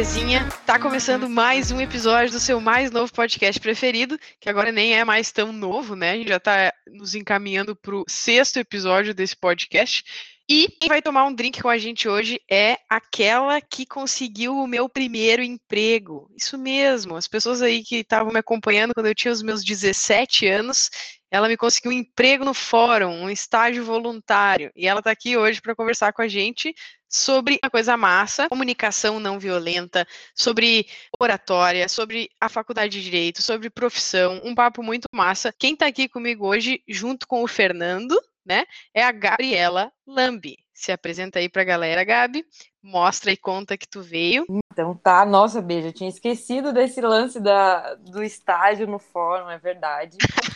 belezinha? Tá começando mais um episódio do seu mais novo podcast preferido, que agora nem é mais tão novo, né? A gente já tá nos encaminhando pro sexto episódio desse podcast. E quem vai tomar um drink com a gente hoje é aquela que conseguiu o meu primeiro emprego. Isso mesmo, as pessoas aí que estavam me acompanhando quando eu tinha os meus 17 anos, ela me conseguiu um emprego no fórum, um estágio voluntário. E ela está aqui hoje para conversar com a gente sobre a coisa massa, comunicação não violenta, sobre oratória, sobre a faculdade de direito, sobre profissão, um papo muito massa. Quem está aqui comigo hoje, junto com o Fernando, né? É a Gabriela Lambi. Se apresenta aí pra galera, Gabi. Mostra e conta que tu veio. Então tá, nossa, beijo. Eu tinha esquecido desse lance da, do estágio no fórum, é verdade.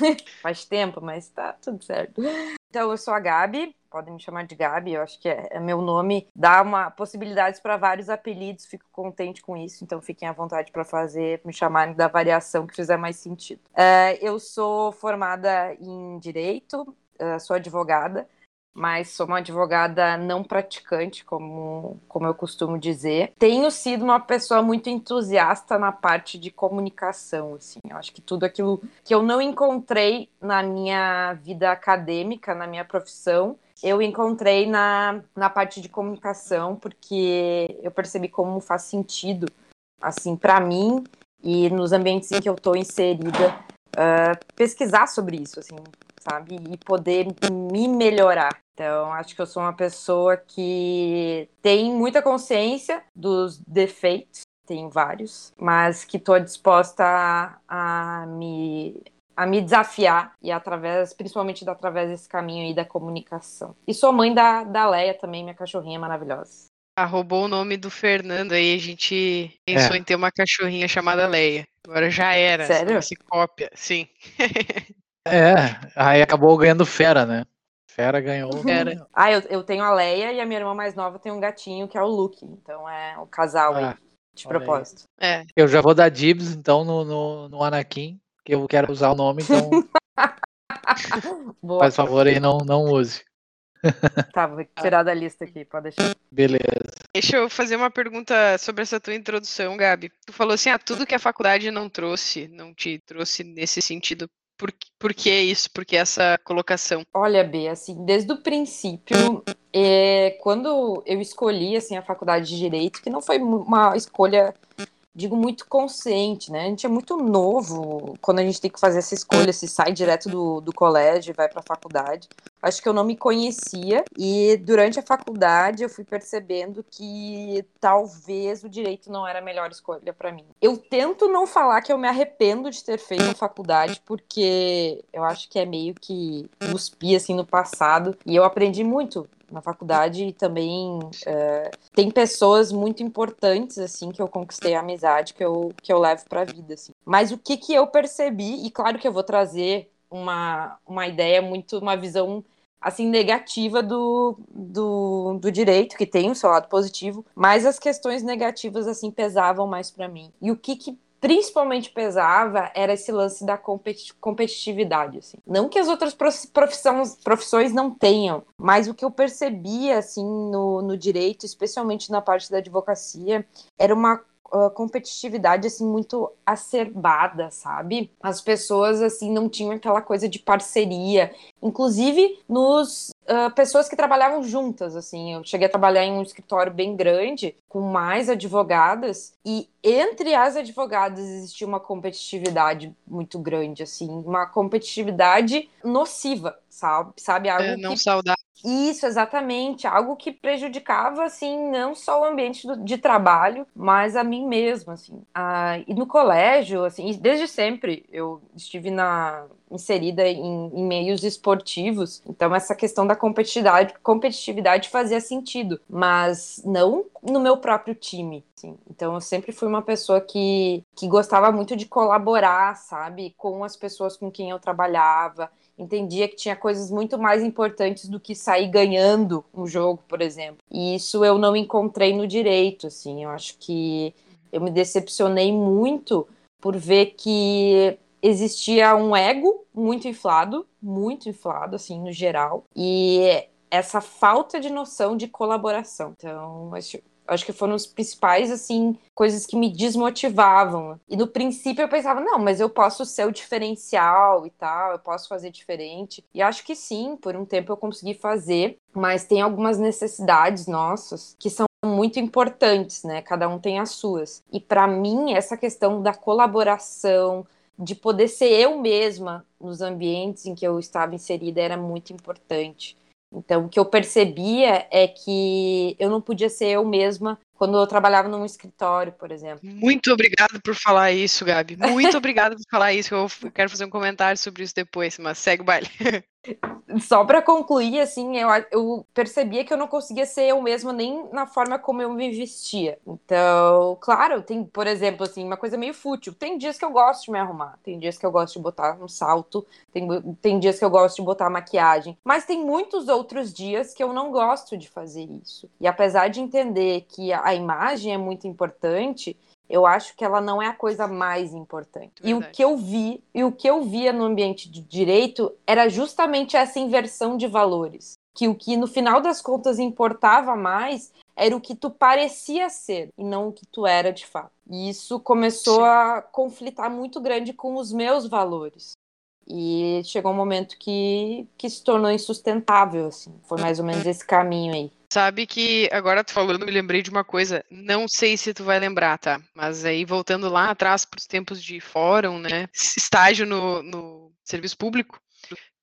Faz tempo, mas tá tudo certo. Então, eu sou a Gabi, podem me chamar de Gabi, eu acho que é, é meu nome. Dá uma possibilidades para vários apelidos, fico contente com isso, então fiquem à vontade para fazer, me chamarem da variação que fizer mais sentido. É, eu sou formada em Direito, uh, sou advogada, mas sou uma advogada não praticante, como, como eu costumo dizer. Tenho sido uma pessoa muito entusiasta na parte de comunicação, assim. Eu acho que tudo aquilo que eu não encontrei na minha vida acadêmica, na minha profissão, eu encontrei na, na parte de comunicação, porque eu percebi como faz sentido, assim, para mim e nos ambientes em que eu estou inserida, uh, pesquisar sobre isso, assim, sabe? E poder me melhorar. Então, acho que eu sou uma pessoa que tem muita consciência dos defeitos, tenho vários, mas que estou disposta a, a, me a me desafiar e através, principalmente através desse caminho aí da comunicação. E sou mãe da, da Leia também, minha cachorrinha maravilhosa. Ah, roubou o nome do Fernando aí, a gente pensou é. em ter uma cachorrinha chamada Leia. Agora já era. Sério? Se cópia, sim. É, aí acabou ganhando Fera, né? Fera ganhou. Fera. Ah, eu, eu tenho a Leia e a minha irmã mais nova tem um gatinho que é o Luke. Então é o casal ah, aí, de propósito. É. Eu já vou dar dibs, então, no, no, no Anakin, que eu quero usar o nome, então. Faz favor aí, não, não use. Tá, vou tirar da lista aqui, pode deixar. Beleza. Deixa eu fazer uma pergunta sobre essa tua introdução, Gabi. Tu falou assim, ah, tudo que a faculdade não trouxe, não te trouxe nesse sentido por, por que isso? Por que essa colocação? Olha, B, assim, desde o princípio, é, quando eu escolhi assim, a faculdade de Direito, que não foi uma escolha digo, muito consciente, né? A gente é muito novo quando a gente tem que fazer essa escolha, se sai direto do, do colégio e vai para a faculdade. Acho que eu não me conhecia e durante a faculdade eu fui percebendo que talvez o direito não era a melhor escolha para mim. Eu tento não falar que eu me arrependo de ter feito a faculdade porque eu acho que é meio que cuspir assim no passado e eu aprendi muito na faculdade e também é, tem pessoas muito importantes assim que eu conquistei a amizade que eu que eu levo para a vida assim. Mas o que que eu percebi e claro que eu vou trazer uma, uma ideia muito uma visão assim negativa do, do, do direito que tem o seu lado positivo, mas as questões negativas assim pesavam mais para mim. E o que que principalmente pesava era esse lance da competitividade, assim. Não que as outras profissões, profissões não tenham, mas o que eu percebia, assim, no, no direito, especialmente na parte da advocacia, era uma uh, competitividade assim muito acerbada, sabe? As pessoas assim não tinham aquela coisa de parceria, inclusive nos uh, pessoas que trabalhavam juntas, assim. Eu cheguei a trabalhar em um escritório bem grande com mais advogadas e entre as advogadas existia uma competitividade muito grande, assim, uma competitividade nociva, sabe? Sabe algo é, não que... saudável. Isso, exatamente. Algo que prejudicava, assim, não só o ambiente do, de trabalho, mas a mim mesma, assim. Ah, e no colégio, assim, desde sempre eu estive na, inserida em, em, meios esportivos, então essa questão da competitividade, competitividade fazia sentido, mas não no meu próprio time. Assim. Então eu sempre fui uma pessoa que, que gostava muito de colaborar, sabe, com as pessoas com quem eu trabalhava entendia que tinha coisas muito mais importantes do que sair ganhando um jogo, por exemplo. E isso eu não encontrei no direito, assim. Eu acho que eu me decepcionei muito por ver que existia um ego muito inflado, muito inflado, assim, no geral, e essa falta de noção de colaboração. Então, Acho que foram os principais, assim, coisas que me desmotivavam. E no princípio eu pensava, não, mas eu posso ser o diferencial e tal, eu posso fazer diferente. E acho que sim, por um tempo eu consegui fazer, mas tem algumas necessidades nossas que são muito importantes, né? Cada um tem as suas. E para mim, essa questão da colaboração, de poder ser eu mesma nos ambientes em que eu estava inserida era muito importante. Então, o que eu percebia é que eu não podia ser eu mesma quando eu trabalhava num escritório, por exemplo. Muito obrigada por falar isso, Gabi. Muito obrigada por falar isso. Eu quero fazer um comentário sobre isso depois, mas segue o baile. Só para concluir, assim, eu, eu percebia que eu não conseguia ser eu mesma nem na forma como eu me vestia. Então, claro, tem, por exemplo, assim, uma coisa meio fútil. Tem dias que eu gosto de me arrumar, tem dias que eu gosto de botar um salto, tem, tem dias que eu gosto de botar maquiagem, mas tem muitos outros dias que eu não gosto de fazer isso. E apesar de entender que a imagem é muito importante, eu acho que ela não é a coisa mais importante. Verdade. E o que eu vi, e o que eu via no ambiente de direito era justamente essa inversão de valores. Que o que no final das contas importava mais era o que tu parecia ser e não o que tu era de fato. E isso começou Sim. a conflitar muito grande com os meus valores. E chegou um momento que, que se tornou insustentável, assim. Foi mais ou menos esse caminho aí. Sabe que agora tu falando, me lembrei de uma coisa, não sei se tu vai lembrar, tá? Mas aí voltando lá atrás para os tempos de fórum, né? Estágio no, no serviço público.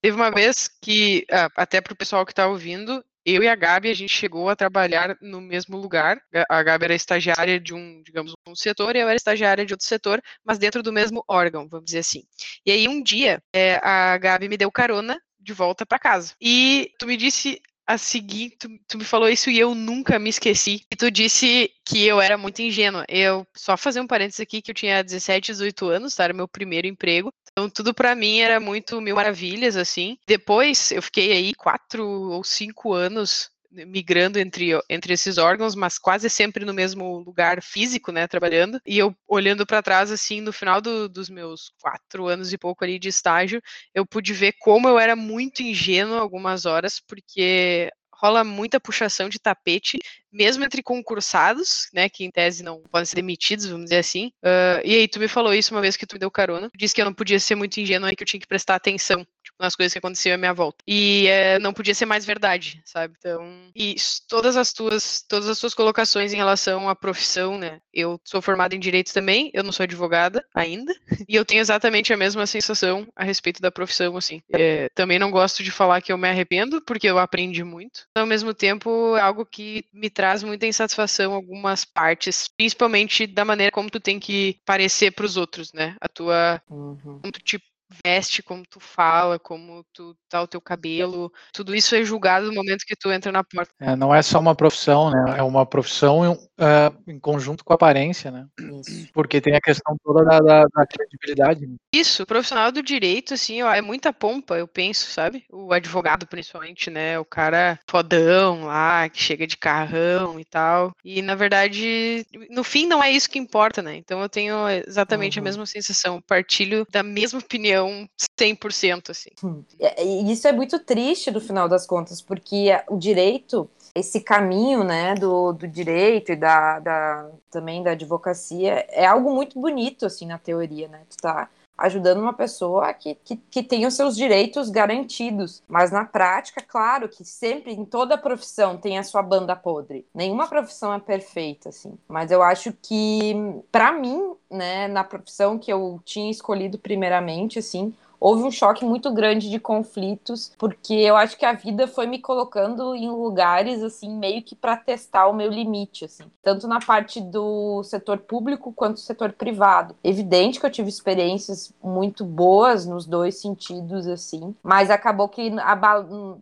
Teve uma vez que, ah, até para o pessoal que está ouvindo, eu e a Gabi, a gente chegou a trabalhar no mesmo lugar. A Gabi era estagiária de um, digamos, um setor e eu era estagiária de outro setor, mas dentro do mesmo órgão, vamos dizer assim. E aí um dia, é, a Gabi me deu carona de volta para casa. E tu me disse a seguir, tu, tu, me falou isso e eu nunca me esqueci. E tu disse que eu era muito ingênua. Eu, só fazer um parênteses aqui, que eu tinha 17, 18 anos, tá? Era meu primeiro emprego. Então, tudo para mim era muito mil maravilhas, assim. Depois, eu fiquei aí quatro ou cinco anos migrando entre, entre esses órgãos, mas quase sempre no mesmo lugar físico, né, trabalhando. E eu olhando para trás, assim, no final do, dos meus quatro anos e pouco ali de estágio, eu pude ver como eu era muito ingênuo algumas horas, porque rola muita puxação de tapete, mesmo entre concursados, né, que em tese não podem ser demitidos, vamos dizer assim. Uh, e aí, tu me falou isso uma vez que tu me deu carona. Tu disse que eu não podia ser muito ingênuo e que eu tinha que prestar atenção nas coisas que aconteciam à minha volta. E é, não podia ser mais verdade, sabe? Então, e todas as tuas, todas as tuas colocações em relação à profissão, né? Eu sou formada em direito também, eu não sou advogada ainda, e eu tenho exatamente a mesma sensação a respeito da profissão, assim. É, também não gosto de falar que eu me arrependo, porque eu aprendi muito. Ao mesmo tempo, é algo que me traz muita insatisfação algumas partes, principalmente da maneira como tu tem que parecer para os outros, né? A tua uhum. como tu te veste, como tu fala, como tu tá o teu cabelo, tudo isso é julgado no momento que tu entra na porta. É, não é só uma profissão, né? É uma profissão uh, em conjunto com a aparência, né? Isso. Porque tem a questão toda da, da, da credibilidade. Né? Isso, o profissional do direito, assim, ó, é muita pompa, eu penso, sabe? O advogado, principalmente, né? O cara fodão lá, que chega de carrão e tal. E, na verdade, no fim, não é isso que importa, né? Então eu tenho exatamente uhum. a mesma sensação, partilho da mesma opinião opinião 100%, assim. É, isso é muito triste no final das contas, porque o direito, esse caminho, né, do, do direito e da, da, também da advocacia, é algo muito bonito, assim, na teoria, né? Tu tá ajudando uma pessoa que, que, que tem os seus direitos garantidos. Mas na prática, claro que sempre, em toda profissão, tem a sua banda podre. Nenhuma profissão é perfeita, assim. Mas eu acho que, para mim, né, na profissão que eu tinha escolhido primeiramente, assim, houve um choque muito grande de conflitos, porque eu acho que a vida foi me colocando em lugares assim meio que para testar o meu limite, assim, tanto na parte do setor público quanto do setor privado. Evidente que eu tive experiências muito boas nos dois sentidos assim, mas acabou que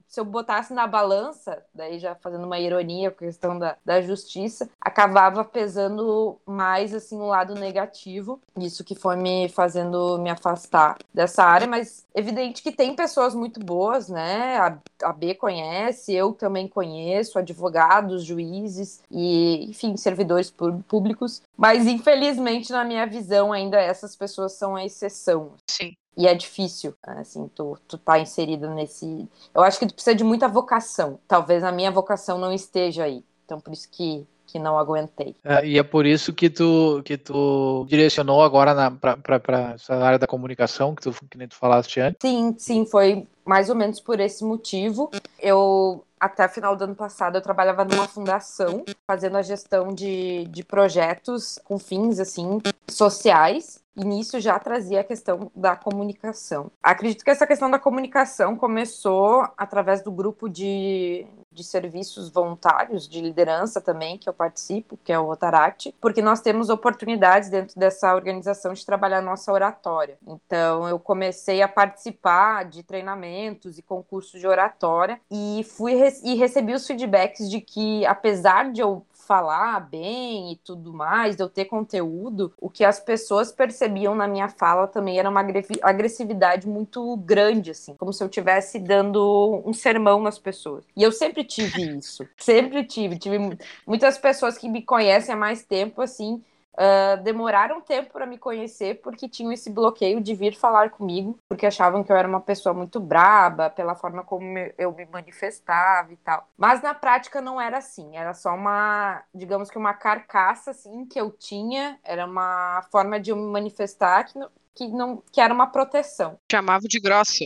se eu botasse na balança, daí já fazendo uma ironia com a questão da, da justiça, acabava pesando mais assim o lado negativo, isso que foi me fazendo me afastar dessa área área, mas evidente que tem pessoas muito boas, né? A, a B conhece, eu também conheço, advogados, juízes e, enfim, servidores públicos. Mas, infelizmente, na minha visão, ainda essas pessoas são a exceção. Sim. E é difícil, assim, tu, tu tá inserido nesse. Eu acho que tu precisa de muita vocação. Talvez a minha vocação não esteja aí. Então, por isso que que não aguentei. É, e é por isso que tu, que tu direcionou agora para essa área da comunicação, que tu, que nem tu falaste antes? Sim, sim, foi mais ou menos por esse motivo. Eu até final do ano passado eu trabalhava numa fundação fazendo a gestão de, de projetos com fins assim sociais e nisso já trazia a questão da comunicação. Acredito que essa questão da comunicação começou através do grupo de, de serviços voluntários, de liderança também, que eu participo, que é o Rotaract, porque nós temos oportunidades dentro dessa organização de trabalhar nossa oratória. Então, eu comecei a participar de treinamentos e concursos de oratória e fui e recebi os feedbacks de que, apesar de eu falar bem e tudo mais, de eu ter conteúdo, o que as pessoas percebiam na minha fala também era uma agressividade muito grande, assim, como se eu estivesse dando um sermão nas pessoas. E eu sempre tive isso, sempre tive. Tive muitas pessoas que me conhecem há mais tempo, assim, Uh, demoraram tempo para me conhecer porque tinham esse bloqueio de vir falar comigo, porque achavam que eu era uma pessoa muito braba pela forma como eu me manifestava e tal. Mas na prática não era assim, era só uma, digamos que uma carcaça assim que eu tinha, era uma forma de eu me manifestar que que não que era uma proteção. Chamava de grossa.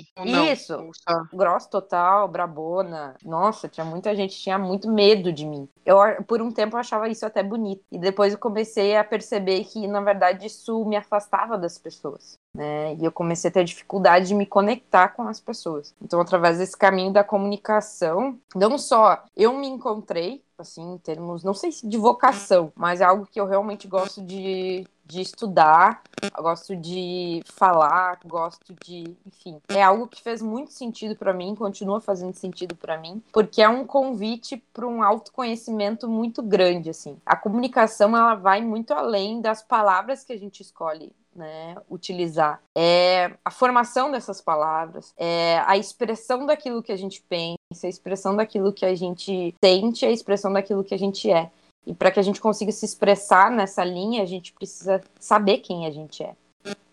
Isso. Não, grossa total, brabona. Nossa, tinha muita gente tinha muito medo de mim. Eu por um tempo eu achava isso até bonito e depois eu comecei a perceber que na verdade isso me afastava das pessoas. Né? E eu comecei a ter dificuldade de me conectar com as pessoas. Então, através desse caminho da comunicação, não só eu me encontrei, assim, em termos, não sei se de vocação, mas é algo que eu realmente gosto de, de estudar, gosto de falar, gosto de, enfim, é algo que fez muito sentido para mim, continua fazendo sentido para mim, porque é um convite para um autoconhecimento muito grande, assim. A comunicação ela vai muito além das palavras que a gente escolhe né, utilizar. É a formação dessas palavras, é a expressão daquilo que a gente pensa, a expressão daquilo que a gente sente, a expressão daquilo que a gente é. E para que a gente consiga se expressar nessa linha, a gente precisa saber quem a gente é.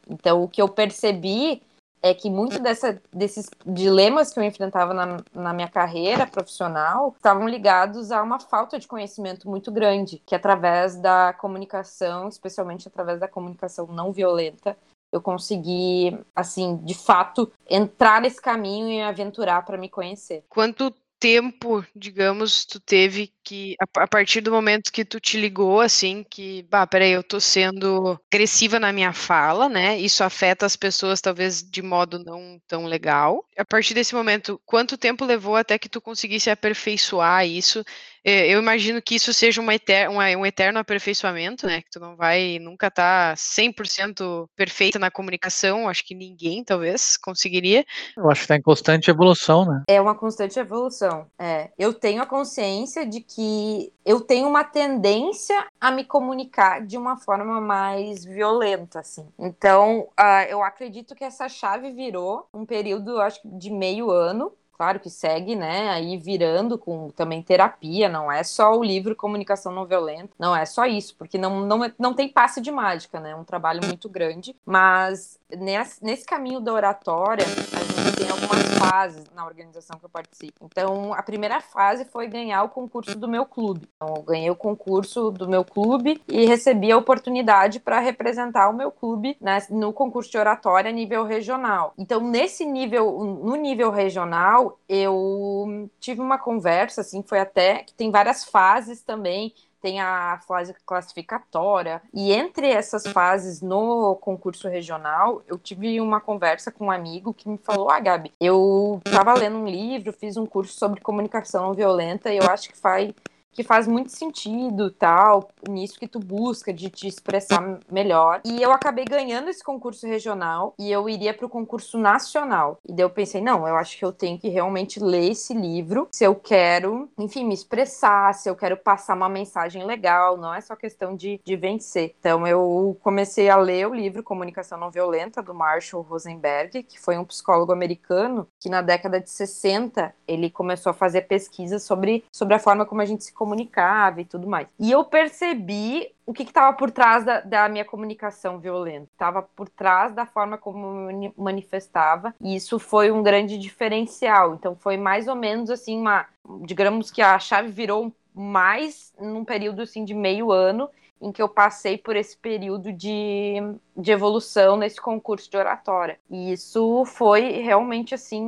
Então, o que eu percebi é que muito dessa, desses dilemas que eu enfrentava na, na minha carreira profissional estavam ligados a uma falta de conhecimento muito grande, que através da comunicação, especialmente através da comunicação não violenta, eu consegui, assim, de fato, entrar nesse caminho e aventurar para me conhecer. Quanto tempo, digamos, tu teve que, a, a, partir do momento que tu te ligou, assim, que, bah, peraí, eu tô sendo agressiva na minha fala, né? Isso afeta as pessoas, talvez, de modo não tão legal. A partir desse momento, quanto tempo levou até que tu conseguisse aperfeiçoar isso eu imagino que isso seja uma eter uma, um eterno aperfeiçoamento, né? Que tu não vai nunca estar tá 100% perfeita na comunicação, acho que ninguém, talvez, conseguiria. Eu acho que está em constante evolução, né? É uma constante evolução, é. Eu tenho a consciência de que eu tenho uma tendência a me comunicar de uma forma mais violenta, assim. Então, uh, eu acredito que essa chave virou um período, acho que de meio ano, claro que segue, né, aí virando com também terapia, não é só o livro Comunicação Não Violenta, não é só isso, porque não, não, é, não tem passe de mágica, né, é um trabalho muito grande, mas nesse, nesse caminho da oratória, a gente tem algumas fases na organização que eu participo. Então, a primeira fase foi ganhar o concurso do meu clube. Então, eu ganhei o concurso do meu clube e recebi a oportunidade para representar o meu clube né, no concurso de oratória a nível regional. Então, nesse nível, no nível regional, eu tive uma conversa, assim, foi até que tem várias fases também tem a fase classificatória. E entre essas fases no concurso regional, eu tive uma conversa com um amigo que me falou: Ah, Gabi, eu estava lendo um livro, fiz um curso sobre comunicação não violenta e eu acho que faz que faz muito sentido, tal, nisso que tu busca de te expressar melhor. E eu acabei ganhando esse concurso regional e eu iria para o concurso nacional. E daí eu pensei, não, eu acho que eu tenho que realmente ler esse livro se eu quero, enfim, me expressar, se eu quero passar uma mensagem legal, não é só questão de, de vencer. Então eu comecei a ler o livro Comunicação Não Violenta do Marshall Rosenberg, que foi um psicólogo americano que na década de 60 ele começou a fazer pesquisas sobre, sobre a forma como a gente se comunicava e tudo mais. E eu percebi o que estava por trás da, da, minha comunicação violenta. Estava por trás da forma como eu manifestava. E isso foi um grande diferencial. Então foi mais ou menos assim uma, digamos que a chave virou mais num período assim de meio ano em que eu passei por esse período de, de evolução nesse concurso de oratória. E isso foi realmente assim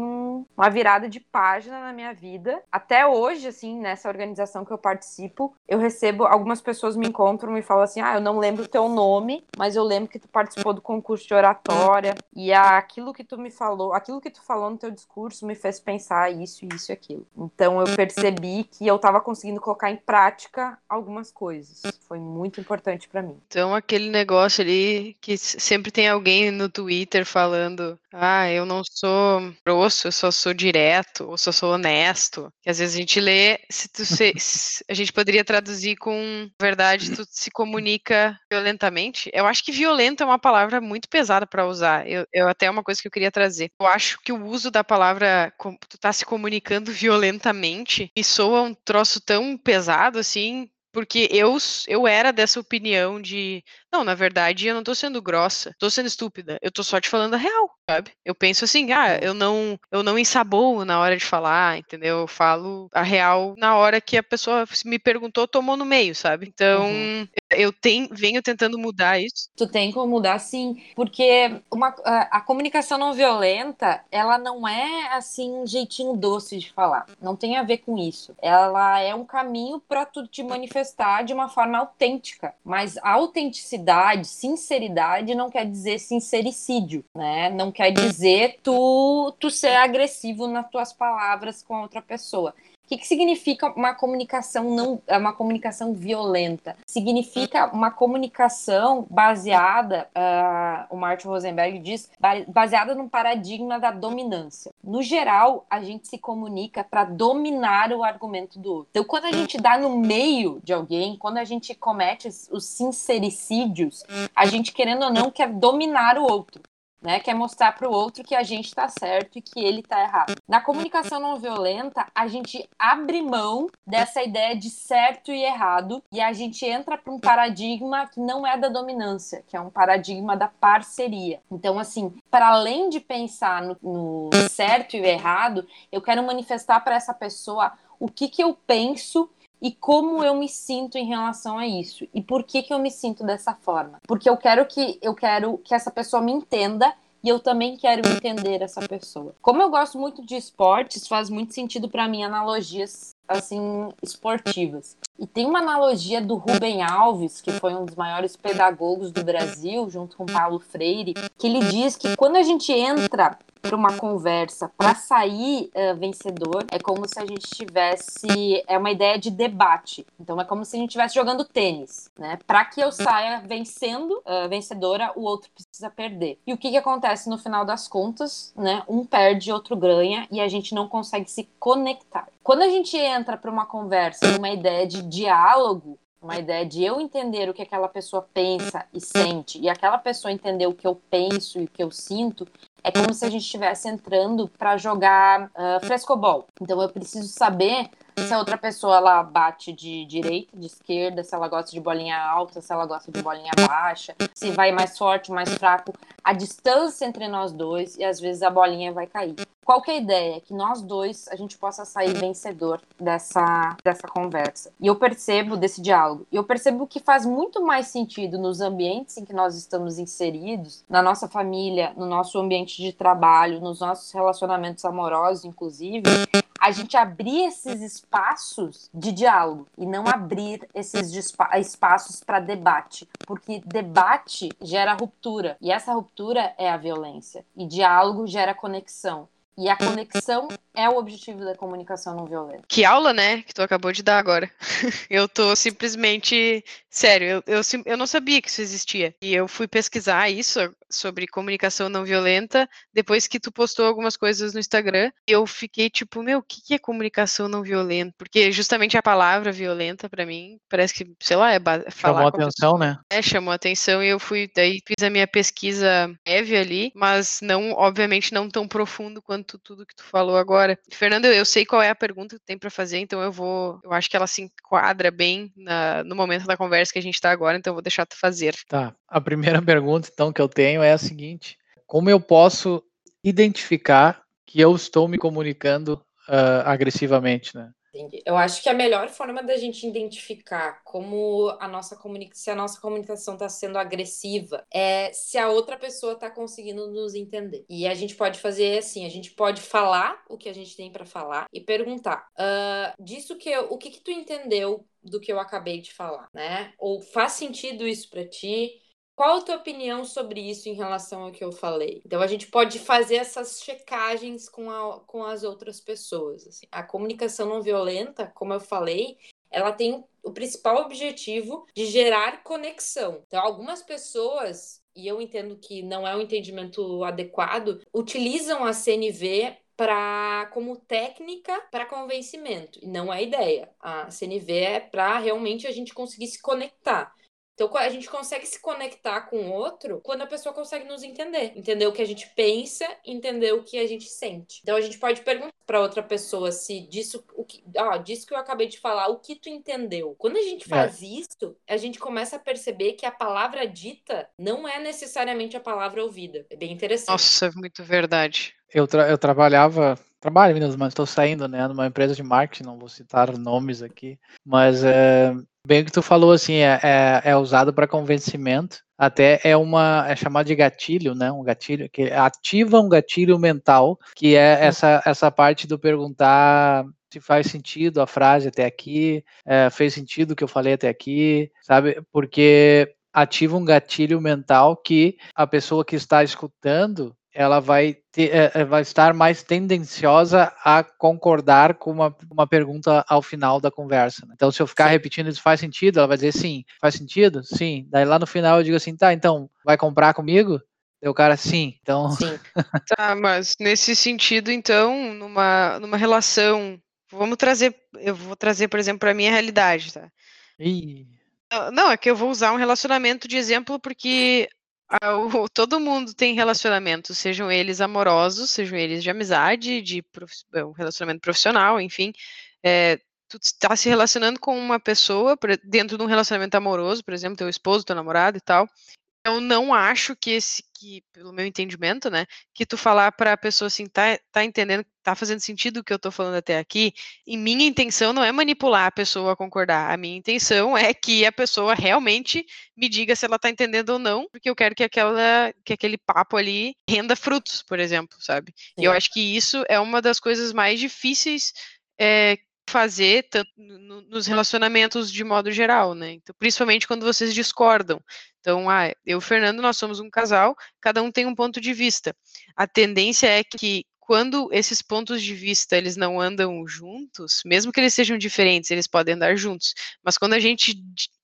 uma virada de página na minha vida. Até hoje, assim, nessa organização que eu participo, eu recebo algumas pessoas me encontram e falam assim: "Ah, eu não lembro o teu nome, mas eu lembro que tu participou do concurso de oratória e aquilo que tu me falou, aquilo que tu falou no teu discurso me fez pensar isso, isso e aquilo". Então eu percebi que eu estava conseguindo colocar em prática algumas coisas. Foi muito muito importante para mim. Então, aquele negócio ali que sempre tem alguém no Twitter falando: ah, eu não sou grosso, eu só sou direto, ou só sou honesto. Que às vezes a gente lê, se tu se, a gente poderia traduzir com verdade, tu se comunica violentamente. Eu acho que violento é uma palavra muito pesada para usar. Eu, eu até é uma coisa que eu queria trazer. Eu acho que o uso da palavra tu tá se comunicando violentamente e soa um troço tão pesado assim porque eu, eu era dessa opinião de, não, na verdade eu não tô sendo grossa, tô sendo estúpida, eu tô só te falando a real, sabe? Eu penso assim, ah, eu não, eu não ensaboo na hora de falar, entendeu? Eu falo a real na hora que a pessoa me perguntou, tomou no meio, sabe? Então, uhum. eu tenho, venho tentando mudar isso. Tu tem como mudar, sim, porque uma, a, a comunicação não violenta, ela não é assim um jeitinho doce de falar, não tem a ver com isso. Ela é um caminho para tu te manifestar de uma forma autêntica. Mas autenticidade, sinceridade não quer dizer sincericídio, né? Não quer dizer tu, tu ser agressivo nas tuas palavras com a outra pessoa. O que, que significa uma comunicação não uma comunicação violenta? Significa uma comunicação baseada, uh, o Martin Rosenberg diz, baseada num paradigma da dominância. No geral, a gente se comunica para dominar o argumento do outro. Então, quando a gente dá no meio de alguém, quando a gente comete os sincericídios, a gente querendo ou não quer dominar o outro né? Quer mostrar para o outro que a gente está certo e que ele está errado. Na comunicação não violenta, a gente abre mão dessa ideia de certo e errado e a gente entra para um paradigma que não é da dominância, que é um paradigma da parceria. Então, assim, para além de pensar no, no certo e errado, eu quero manifestar para essa pessoa o que, que eu penso e como eu me sinto em relação a isso? E por que que eu me sinto dessa forma? Porque eu quero que eu quero que essa pessoa me entenda e eu também quero entender essa pessoa. Como eu gosto muito de esportes faz muito sentido para mim analogias assim esportivas. E tem uma analogia do Rubem Alves que foi um dos maiores pedagogos do Brasil junto com Paulo Freire que ele diz que quando a gente entra uma conversa. Para sair uh, vencedor é como se a gente tivesse é uma ideia de debate. Então é como se a gente estivesse jogando tênis né? Para que eu saia vencendo uh, vencedora o outro precisa perder. E o que que acontece no final das contas né? Um perde outro ganha e a gente não consegue se conectar. Quando a gente entra para uma conversa uma ideia de diálogo uma ideia de eu entender o que aquela pessoa pensa e sente e aquela pessoa entender o que eu penso e o que eu sinto, é como se a gente estivesse entrando para jogar uh, frescobol. Então eu preciso saber se a outra pessoa ela bate de direita, de esquerda, se ela gosta de bolinha alta, se ela gosta de bolinha baixa, se vai mais forte, mais fraco, a distância entre nós dois e às vezes a bolinha vai cair. Qual que é a ideia? Que nós dois a gente possa sair vencedor dessa, dessa conversa. E eu percebo desse diálogo. E eu percebo que faz muito mais sentido nos ambientes em que nós estamos inseridos, na nossa família, no nosso ambiente de trabalho, nos nossos relacionamentos amorosos, inclusive, a gente abrir esses espaços de diálogo e não abrir esses espaços para debate, porque debate gera ruptura e essa ruptura é a violência e diálogo gera conexão. E a conexão é o objetivo da comunicação não violenta. Que aula, né? Que tu acabou de dar agora. eu tô simplesmente. Sério, eu, eu, eu não sabia que isso existia. E eu fui pesquisar isso sobre comunicação não violenta depois que tu postou algumas coisas no Instagram. Eu fiquei tipo, meu, o que, que é comunicação não violenta? Porque justamente a palavra violenta, para mim, parece que, sei lá, é falar. Chamou atenção, né? É, chamou atenção e eu fui, daí fiz a minha pesquisa prévia ali, mas não, obviamente, não tão profundo quanto tu, tudo que tu falou agora. Fernando, eu sei qual é a pergunta que tu tem para fazer, então eu vou. Eu acho que ela se enquadra bem na, no momento da conversa que a gente está agora, então eu vou deixar tu fazer. Tá. A primeira pergunta, então, que eu tenho é a seguinte: como eu posso identificar que eu estou me comunicando uh, agressivamente, né? Eu acho que a melhor forma da gente identificar como a nossa se a nossa comunicação está sendo agressiva, é se a outra pessoa está conseguindo nos entender. E a gente pode fazer assim, a gente pode falar o que a gente tem para falar e perguntar, uh, disso que eu, o que que tu entendeu do que eu acabei de falar, né? Ou faz sentido isso para ti? Qual a tua opinião sobre isso em relação ao que eu falei? Então, a gente pode fazer essas checagens com, a, com as outras pessoas. Assim. A comunicação não violenta, como eu falei, ela tem o principal objetivo de gerar conexão. Então, algumas pessoas, e eu entendo que não é um entendimento adequado, utilizam a CNV para como técnica para convencimento e não é ideia. A CNV é para realmente a gente conseguir se conectar. Então a gente consegue se conectar com o outro quando a pessoa consegue nos entender, entender o que a gente pensa, entender o que a gente sente. Então a gente pode perguntar para outra pessoa se disso o que, ó, disso que eu acabei de falar, o que tu entendeu. Quando a gente faz é. isso, a gente começa a perceber que a palavra dita não é necessariamente a palavra ouvida. É bem interessante. Nossa, é muito verdade. Eu, tra eu trabalhava trabalho, meninas, mas estou saindo, né, numa empresa de marketing, não vou citar nomes aqui, mas é, bem o que tu falou, assim, é, é, é usado para convencimento, até é uma, é chamado de gatilho, né, um gatilho, que ativa um gatilho mental, que é hum. essa, essa parte do perguntar se faz sentido a frase até aqui, é, fez sentido o que eu falei até aqui, sabe, porque ativa um gatilho mental que a pessoa que está escutando ela vai, ter, é, é, vai estar mais tendenciosa a concordar com uma, uma pergunta ao final da conversa. Né? Então, se eu ficar sim. repetindo isso faz sentido, ela vai dizer sim. Faz sentido? Sim. Daí lá no final eu digo assim, tá, então, vai comprar comigo? o cara, sim. Então. Sim. tá, mas nesse sentido, então, numa, numa relação. Vamos trazer. Eu vou trazer, por exemplo, para a minha realidade, tá? Ih. Não, é que eu vou usar um relacionamento de exemplo porque todo mundo tem relacionamentos, sejam eles amorosos, sejam eles de amizade, de prof, um relacionamento profissional, enfim. É, tu está se relacionando com uma pessoa dentro de um relacionamento amoroso, por exemplo, teu esposo, teu namorado e tal, eu não acho que esse, que, pelo meu entendimento, né, que tu falar para a pessoa assim, tá, tá entendendo, tá fazendo sentido o que eu tô falando até aqui, e minha intenção não é manipular a pessoa a concordar, a minha intenção é que a pessoa realmente me diga se ela tá entendendo ou não, porque eu quero que aquela, que aquele papo ali renda frutos, por exemplo, sabe? E eu acho que isso é uma das coisas mais difíceis é, fazer tanto no, nos relacionamentos de modo geral, né? Então, principalmente quando vocês discordam. Então, ah, eu e o Fernando, nós somos um casal, cada um tem um ponto de vista. A tendência é que quando esses pontos de vista eles não andam juntos, mesmo que eles sejam diferentes, eles podem andar juntos. Mas quando a gente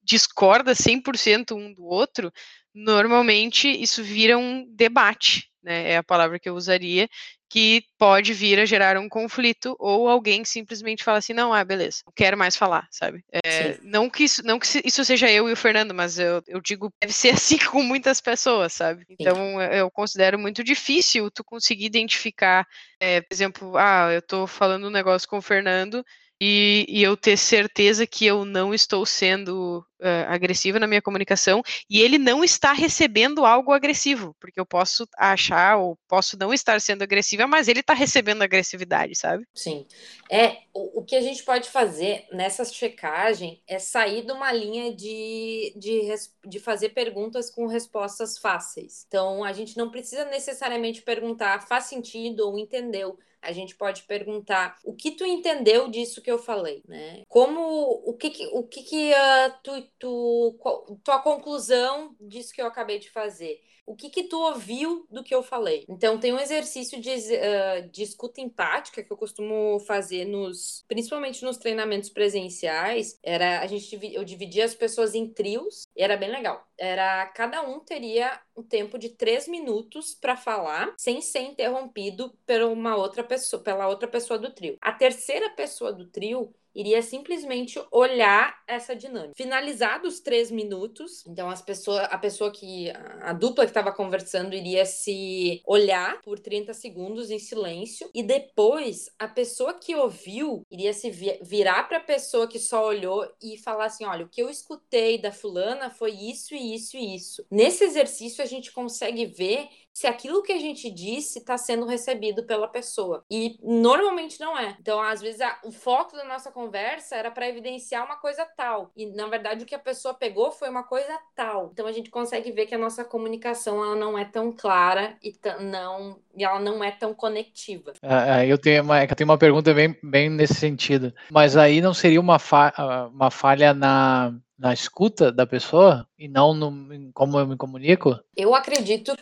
discorda 100% um do outro, normalmente isso vira um debate, né? É a palavra que eu usaria, que pode vir a gerar um conflito ou alguém simplesmente fala assim, não, ah, beleza, não quero mais falar, sabe? É, não que isso, não que isso seja eu e o Fernando, mas eu, eu digo deve ser assim com muitas pessoas, sabe? Então eu considero muito difícil tu conseguir identificar, é, por exemplo, ah, eu tô falando um negócio com o Fernando e, e, eu ter certeza que eu não estou sendo uh, agressiva na minha comunicação e ele não está recebendo algo agressivo, porque eu posso achar ou posso não estar sendo agressiva, mas ele está recebendo agressividade, sabe? Sim. É, o, o, que a gente pode fazer nessa checagem é sair de uma linha de, de, de fazer perguntas com respostas fáceis. Então, a gente não precisa necessariamente perguntar faz sentido ou entendeu a gente pode perguntar o que tu entendeu disso que eu falei, né? Como o que, que o que, que uh, tu, tu qual, tua conclusão disso que eu acabei de fazer? o que que tu ouviu do que eu falei. Então tem um exercício de, uh, de escuta empática que eu costumo fazer nos, principalmente nos treinamentos presenciais. Era a gente eu dividia as pessoas em trios e era bem legal. Era cada um teria um tempo de três minutos para falar sem ser interrompido por uma outra pessoa, pela outra pessoa do trio. A terceira pessoa do trio iria simplesmente olhar essa dinâmica. Finalizados três minutos, então as pessoas, a pessoa que a dupla que estava conversando iria se olhar por 30 segundos em silêncio e depois a pessoa que ouviu iria se virar para a pessoa que só olhou e falar assim, olha, o que eu escutei da fulana foi isso isso e isso. Nesse exercício a gente consegue ver se aquilo que a gente disse está sendo recebido pela pessoa. E normalmente não é. Então, às vezes, a, o foco da nossa conversa era para evidenciar uma coisa tal. E, na verdade, o que a pessoa pegou foi uma coisa tal. Então, a gente consegue ver que a nossa comunicação ela não é tão clara e não e ela não é tão conectiva. É, eu, tenho uma, eu tenho uma pergunta bem, bem nesse sentido. Mas aí não seria uma, fa uma falha na, na escuta da pessoa e não no, em como eu me comunico? Eu acredito,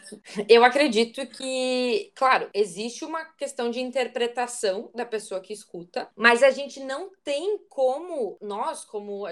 eu acredito que, claro, existe uma questão de interpretação da pessoa que escuta, mas a gente não tem como nós, como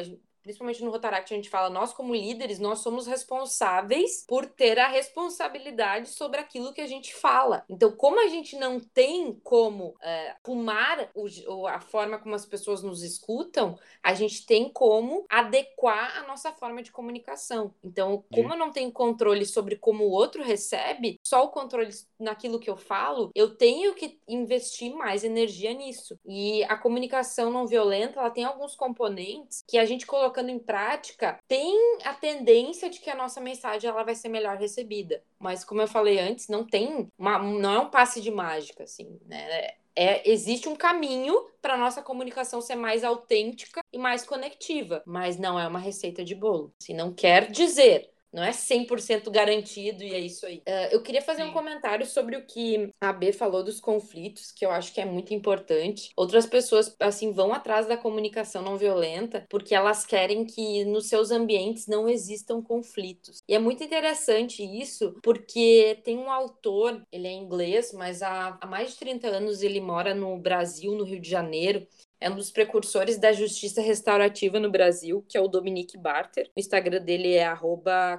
principalmente no Rotaract, a gente fala, nós como líderes, nós somos responsáveis por ter a responsabilidade sobre aquilo que a gente fala. Então, como a gente não tem como é, fumar o, a forma como as pessoas nos escutam, a gente tem como adequar a nossa forma de comunicação. Então, como eu não tenho controle sobre como o outro recebe, só o controle naquilo que eu falo, eu tenho que investir mais energia nisso. E a comunicação não violenta, ela tem alguns componentes que a gente coloca colocando em prática, tem a tendência de que a nossa mensagem ela vai ser melhor recebida. Mas como eu falei antes, não tem uma, não é um passe de mágica, assim, né? É, existe um caminho para nossa comunicação ser mais autêntica e mais conectiva, mas não é uma receita de bolo. Assim, não quer dizer não é 100% garantido e é isso aí. Uh, eu queria fazer Sim. um comentário sobre o que a B falou dos conflitos, que eu acho que é muito importante. Outras pessoas, assim, vão atrás da comunicação não violenta porque elas querem que nos seus ambientes não existam conflitos. E é muito interessante isso porque tem um autor, ele é inglês, mas há, há mais de 30 anos ele mora no Brasil, no Rio de Janeiro, é um dos precursores da justiça restaurativa no Brasil, que é o Dominique Barter. O Instagram dele é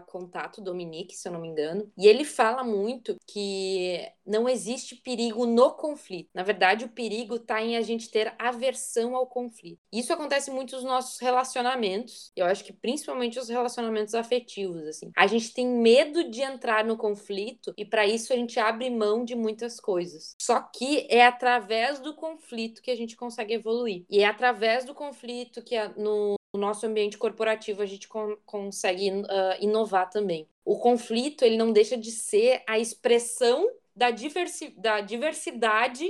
contato Dominique, se eu não me engano. E ele fala muito que não existe perigo no conflito. Na verdade, o perigo está em a gente ter aversão ao conflito. Isso acontece muito nos nossos relacionamentos. Eu acho que principalmente os relacionamentos afetivos, assim. A gente tem medo de entrar no conflito e para isso a gente abre mão de muitas coisas. Só que é através do conflito que a gente consegue evoluir E é através do conflito que no, nosso ambiente corporativo a gente con consegue uh, inovar também. O conflito ele não deixa de ser a expressão da, diversi da diversidade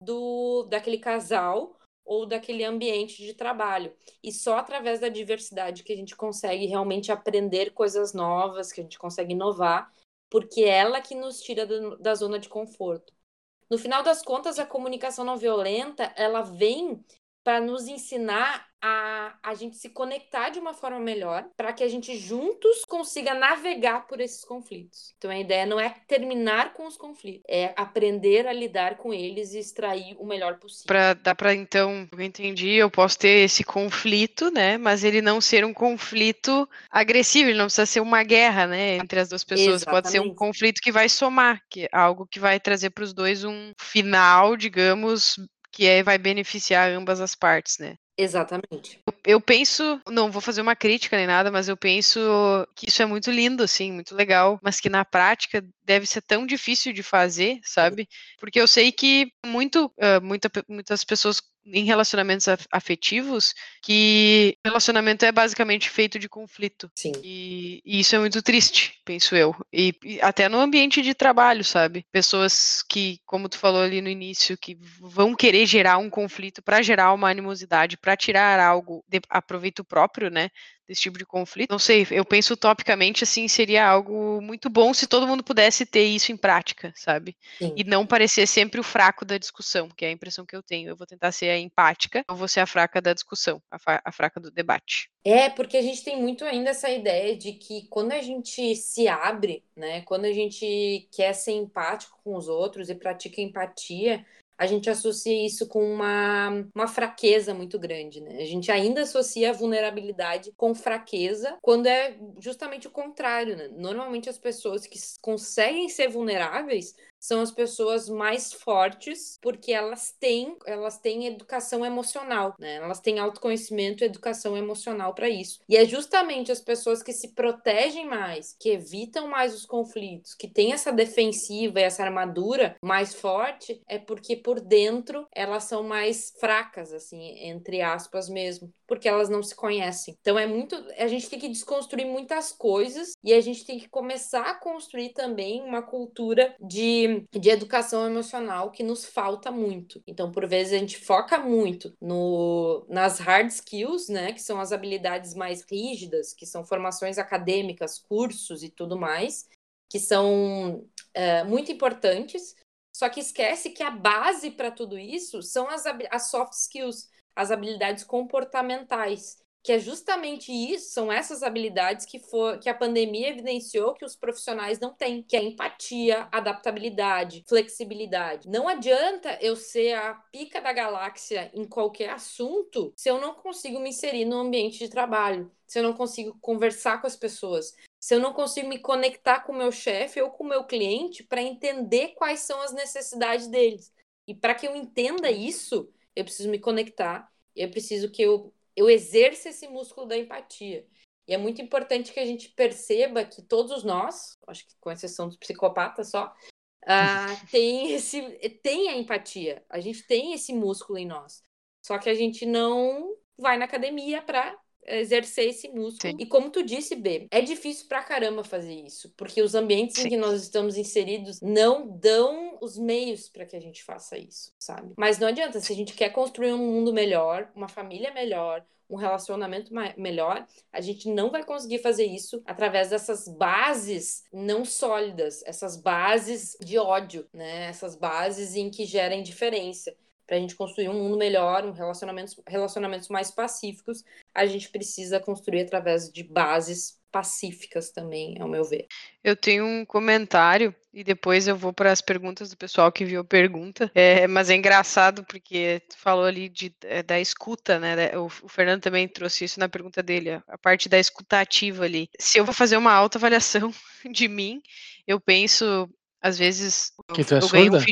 do daquele casal ou daquele ambiente de trabalho. E só através da diversidade que a gente consegue realmente aprender coisas novas, que a gente consegue inovar, porque é ela que nos tira da, da zona de conforto. No final das contas, a comunicação não violenta, ela vem para nos ensinar a a gente se conectar de uma forma melhor, para que a gente juntos consiga navegar por esses conflitos. Então a ideia não é terminar com os conflitos, é aprender a lidar com eles e extrair o melhor possível. Para dar para então, eu entendi, eu posso ter esse conflito, né, mas ele não ser um conflito agressivo, ele não precisa ser uma guerra, né, entre as duas pessoas, Exatamente. pode ser um conflito que vai somar, que é algo que vai trazer para os dois um final, digamos, que é, vai beneficiar ambas as partes, né? Exatamente. Eu penso, não vou fazer uma crítica nem nada, mas eu penso que isso é muito lindo, assim, muito legal, mas que na prática deve ser tão difícil de fazer, sabe? Porque eu sei que muito, uh, muita, muitas pessoas em relacionamentos afetivos que relacionamento é basicamente feito de conflito. Sim. E, e isso é muito triste, penso eu. E, e, até no ambiente de trabalho, sabe? Pessoas que, como tu falou ali no início, que vão querer gerar um conflito para gerar uma animosidade, para tirar algo de aproveito próprio, né? desse tipo de conflito. Não sei, eu penso utopicamente assim, seria algo muito bom se todo mundo pudesse ter isso em prática, sabe? Sim. E não parecer sempre o fraco da discussão, que é a impressão que eu tenho. Eu vou tentar ser a empática, eu vou ser a fraca da discussão, a, a fraca do debate. É, porque a gente tem muito ainda essa ideia de que quando a gente se abre, né, quando a gente quer ser empático com os outros e pratica empatia, a gente associa isso com uma, uma fraqueza muito grande, né? A gente ainda associa a vulnerabilidade com fraqueza, quando é justamente o contrário, né? Normalmente as pessoas que conseguem ser vulneráveis são as pessoas mais fortes, porque elas têm, elas têm educação emocional, né? Elas têm autoconhecimento e educação emocional para isso. E é justamente as pessoas que se protegem mais, que evitam mais os conflitos, que têm essa defensiva e essa armadura mais forte, é porque por dentro elas são mais fracas, assim, entre aspas mesmo, porque elas não se conhecem. Então é muito, a gente tem que desconstruir muitas coisas e a gente tem que começar a construir também uma cultura de de, educação emocional que nos falta muito. Então, por vezes, a gente foca muito no, nas hard skills, né, que são as habilidades mais rígidas, que são formações acadêmicas, cursos e tudo mais, que são é, muito importantes, só que esquece que a base para tudo isso são as, as soft skills, as habilidades comportamentais que é justamente isso, são essas habilidades que, for, que a pandemia evidenciou que os profissionais não têm, que é empatia, adaptabilidade, flexibilidade. Não adianta eu ser a pica da galáxia em qualquer assunto se eu não consigo me inserir no ambiente de trabalho, se eu não consigo conversar com as pessoas, se eu não consigo me conectar com o meu chefe ou com o meu cliente para entender quais são as necessidades deles. E para que eu entenda isso, eu preciso me conectar, eu preciso que eu eu exerço esse músculo da empatia. E é muito importante que a gente perceba que todos nós, acho que com exceção dos psicopatas só, uh, tem, esse, tem a empatia. A gente tem esse músculo em nós. Só que a gente não vai na academia para exercer esse músculo. Sim. E como tu disse, B, é difícil pra caramba fazer isso, porque os ambientes Sim. em que nós estamos inseridos não dão os meios para que a gente faça isso, sabe? Mas não adianta, se a gente quer construir um mundo melhor, uma família melhor, um relacionamento melhor, a gente não vai conseguir fazer isso através dessas bases não sólidas, essas bases de ódio, né? Essas bases em que gerem diferença para a gente construir um mundo melhor, um relacionamentos, relacionamentos mais pacíficos, a gente precisa construir através de bases pacíficas também, ao meu ver. Eu tenho um comentário e depois eu vou para as perguntas do pessoal que viu a pergunta. É, mas é engraçado porque tu falou ali de, é, da escuta, né? O, o, Fernando também trouxe isso na pergunta dele, a parte da escuta ativa ali. Se eu vou fazer uma autoavaliação de mim, eu penso, às vezes, que tu é eu ganho um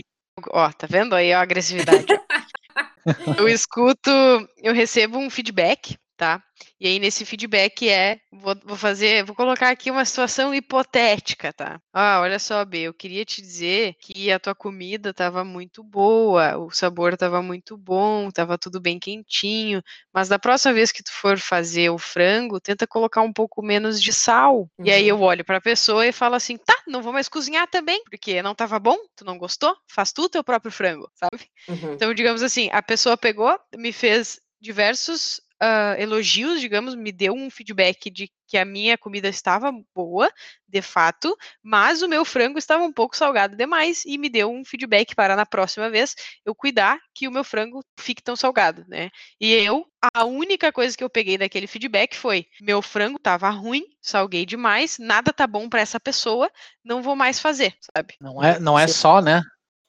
Ó, tá vendo aí a agressividade? eu escuto, eu recebo um feedback, tá? E aí, nesse feedback é, vou, vou, fazer, vou colocar aqui uma situação hipotética, tá? Ah, olha só, B, eu queria te dizer que a tua comida estava muito boa, o sabor estava muito bom, estava tudo bem quentinho, mas da próxima vez que tu for fazer o frango, tenta colocar um pouco menos de sal. Uhum. E aí eu uhum. olho para a pessoa e falo assim, tá, não vou mais cozinhar também, porque não estava bom, tu não gostou, faz tu teu próprio frango, sabe? Uhum. Então, digamos assim, a pessoa pegou, me fez diversos uh, elogios, digamos, me deu um feedback de que a minha comida estava boa, de fato, mas o meu frango estava um pouco salgado demais e me deu um feedback para na próxima vez eu cuidar que o meu frango fique tão salgado, né? E eu, a única coisa que eu peguei daquele feedback foi: meu frango estava ruim, salguei demais, nada tá bom para essa pessoa, não vou mais fazer, sabe? Não é, não é só, né?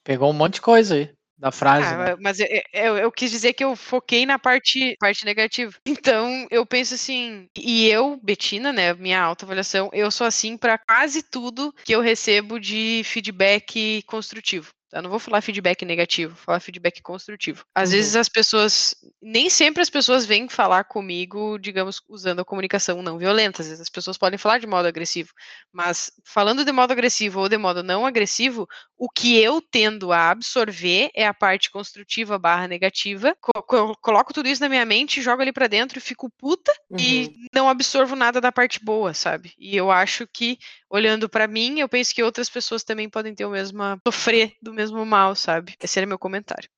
Pegou um monte de coisa aí da frase. Ah, né? Mas eu, eu, eu, quis dizer que eu foquei na parte, parte negativa. Então, eu penso assim, e eu, Betina, né, minha autoavaliação, eu sou assim para quase tudo que eu recebo de feedback construtivo. Eu não vou falar feedback negativo, vou falar feedback construtivo. Às uhum. vezes as pessoas, nem sempre as pessoas vêm falar comigo, digamos, usando a comunicação não violenta. Às vezes as pessoas podem falar de modo agressivo, mas falando de modo agressivo ou de modo não agressivo, o que eu tendo a absorver é a parte construtiva barra negativa. Co coloco tudo isso na minha mente, jogo ali para dentro e fico puta uhum. e não absorvo nada da parte boa, sabe? E eu acho que olhando para mim, eu penso que outras pessoas também podem ter o mesmo sofrer do mesmo mal, sabe? Esse era meu comentário.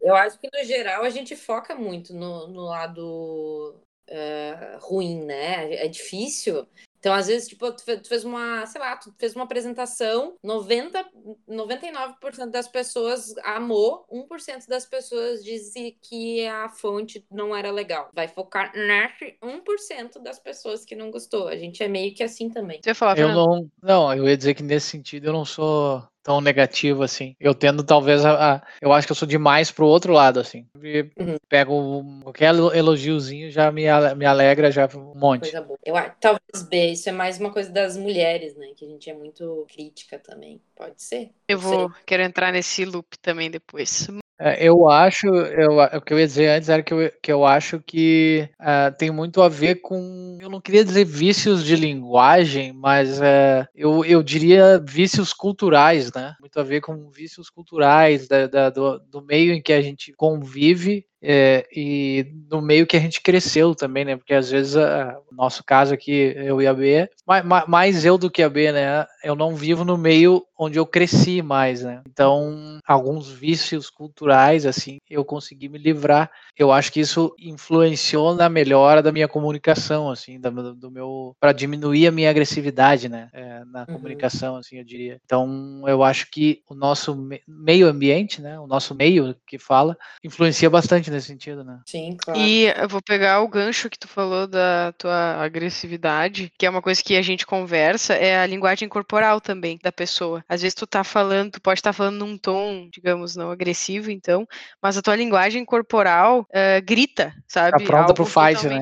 Eu acho que no geral a gente foca muito no, no lado uh, ruim, né? É difícil então, às vezes, tipo, tu fez uma, sei lá, tu fez uma apresentação, 90, 99% das pessoas amou, 1% das pessoas disse que a fonte não era legal. Vai focar nesse 1% das pessoas que não gostou. A gente é meio que assim também. Você falar, eu não, não, eu ia dizer que nesse sentido eu não sou tão negativo assim. Eu tendo talvez a, a eu acho que eu sou demais pro outro lado assim. Uhum. Pego qualquer elogiozinho já me, me alegra já um monte. Coisa boa. Eu, talvez B, isso é mais uma coisa das mulheres, né, que a gente é muito crítica também. Pode ser? Eu vou sei. quero entrar nesse loop também depois. É, eu acho, eu, o que eu ia dizer antes era que eu, que eu acho que uh, tem muito a ver com, eu não queria dizer vícios de linguagem, mas uh, eu, eu diria vícios culturais, né? Muito a ver com vícios culturais da, da do, do meio em que a gente convive é, e no meio que a gente cresceu também, né? Porque às vezes, a, no nosso caso aqui, eu e a B, mais, mais eu do que a B, né? Eu não vivo no meio onde eu cresci mais, né? Então, alguns vícios culturais, assim, eu consegui me livrar. Eu acho que isso influenciou na melhora da minha comunicação, assim, do, do meu. para diminuir a minha agressividade, né? É, na uhum. comunicação, assim, eu diria. Então, eu acho que o nosso meio ambiente, né? O nosso meio que fala, influencia bastante nesse sentido, né? Sim, claro. E eu vou pegar o gancho que tu falou da tua agressividade, que é uma coisa que a gente conversa, é a linguagem corporal também da pessoa. Às vezes tu tá falando, tu pode estar tá falando num tom, digamos, não agressivo, então, mas a tua linguagem corporal uh, grita, sabe? Tá pronta algo pro fight, né?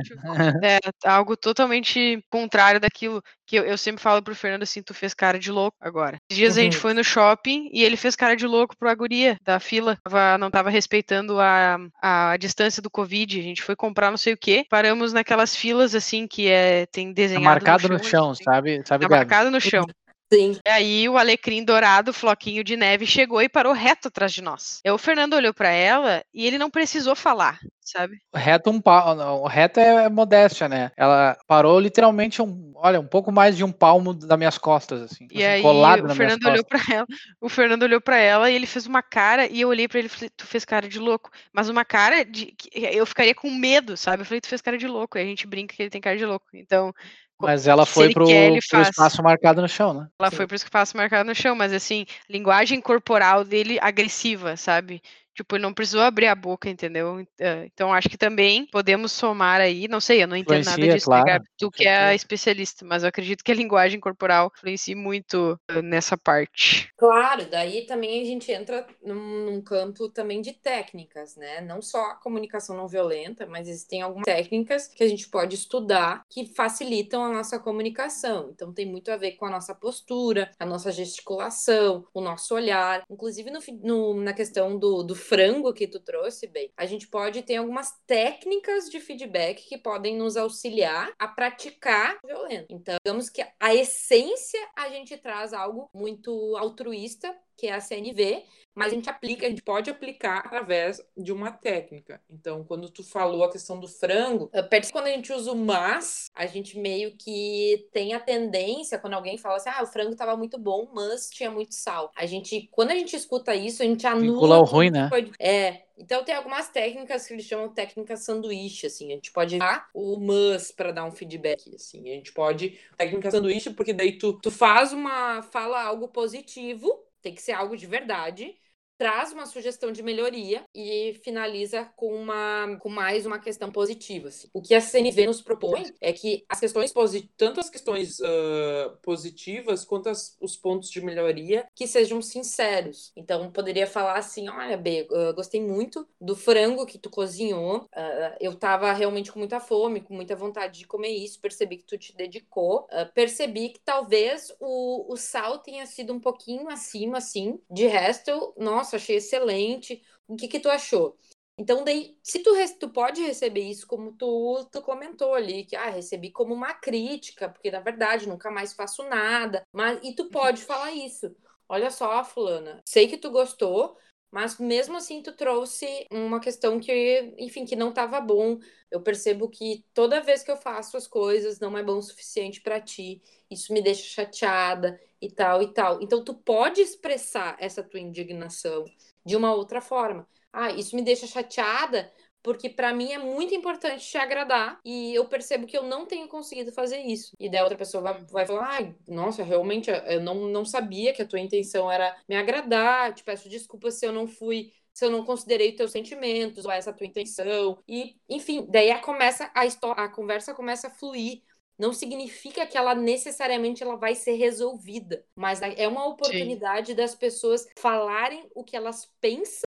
É, algo totalmente contrário daquilo que eu, eu, sempre falo pro Fernando assim, tu fez cara de louco agora. Esses dias uhum. a gente uhum. foi no shopping e ele fez cara de louco pro guria da fila, tava, não tava respeitando a, a distância do Covid, a gente foi comprar não sei o que, paramos naquelas filas assim que é, tem tá desenhado tá marcado no chão, no chão assim, sabe? sabe tá marcado no chão. Sim. E aí o alecrim dourado, floquinho de neve, chegou e parou reto atrás de nós. E o Fernando olhou para ela e ele não precisou falar, sabe? Reto um pau, reto é modéstia, né? Ela parou literalmente um, olha, um pouco mais de um palmo das minhas costas, assim. E assim, aí o Fernando olhou para ela, o Fernando olhou para ela e ele fez uma cara e eu olhei para ele e falei, tu fez cara de louco, mas uma cara de, eu ficaria com medo, sabe? Eu falei, tu fez cara de louco. E a gente brinca que ele tem cara de louco. Então mas ela foi pro, quer, pro espaço marcado no chão, né? Ela Sim. foi pro espaço marcado no chão, mas assim, linguagem corporal dele agressiva, sabe? Tipo, ele não precisou abrir a boca, entendeu? Eh, então, acho que também podemos somar aí, não sei, eu não entendo influencia, nada disso, claro, né, tu que é especialista, mas eu acredito que a linguagem corporal influencia muito eh, nessa parte. Claro, daí também a gente entra num, num, campo também de técnicas, né? Não só a comunicação não violenta, mas existem algumas técnicas que a gente pode estudar que facilitam a nossa comunicação. Então, tem muito a ver com a nossa postura, a nossa gesticulação, o nosso olhar, inclusive no, no na questão do, do frango que tu trouxe, bem, a gente pode ter algumas técnicas de feedback que podem nos auxiliar a praticar violência. Então, digamos que a essência a gente traz algo muito altruísta, que é a CNV, mas a gente aplica, a gente pode aplicar através de uma técnica. Então, quando tu falou a questão do frango, percebe quando a gente usa o mas, a gente meio que tem a tendência, quando alguém fala assim, ah, o frango estava muito bom, mas tinha muito sal. A gente, quando a gente escuta isso, a gente anula... O ruim, né? É, então tem algumas técnicas que eles chamam de técnica sanduíche, assim. A gente pode usar o mas para dar um feedback, assim. A gente pode técnica sanduíche porque daí tu, tu faz uma fala algo positivo tem que ser algo de verdade traz uma sugestão de melhoria e finaliza com, uma, com mais uma questão positiva. Assim. O que a CNV nos propõe é que as questões tanto as questões uh, positivas quanto as, os pontos de melhoria que sejam sinceros. Então, poderia falar assim: olha, B, uh, gostei muito do frango que tu cozinhou. Uh, eu tava realmente com muita fome, com muita vontade de comer isso. Percebi que tu te dedicou. percebi que talvez o, o sal tenha sido um pouquinho acima, assim. De resto, nossa nossa, achei excelente. O que que tu achou? Então, daí, se tu, tu pode receber isso como tu, tu comentou ali, que ah, recebi como uma crítica, porque na verdade nunca mais faço nada. Mas e tu pode falar isso. Olha só, fulana, sei que tu gostou, mas mesmo assim tu trouxe uma questão que, enfim, que não estava bom. Eu percebo que toda vez que eu faço as coisas não é bom o suficiente para ti. Isso me deixa chateada e tal e tal. Então tu pode expressar essa tua indignação de uma outra forma. Ah, isso me deixa chateada porque para mim é muito importante te agradar e eu percebo que eu não tenho conseguido fazer isso. E daí outra pessoa vai, vai falar: ai, nossa, realmente eu não, não sabia que a tua intenção era me agradar, te peço desculpas se eu não fui. Se eu não considerei teus sentimentos ou essa tua intenção. E, enfim, daí a, começa a, a conversa começa a fluir não significa que ela necessariamente ela vai ser resolvida, mas é uma oportunidade Sim. das pessoas falarem o que elas pensam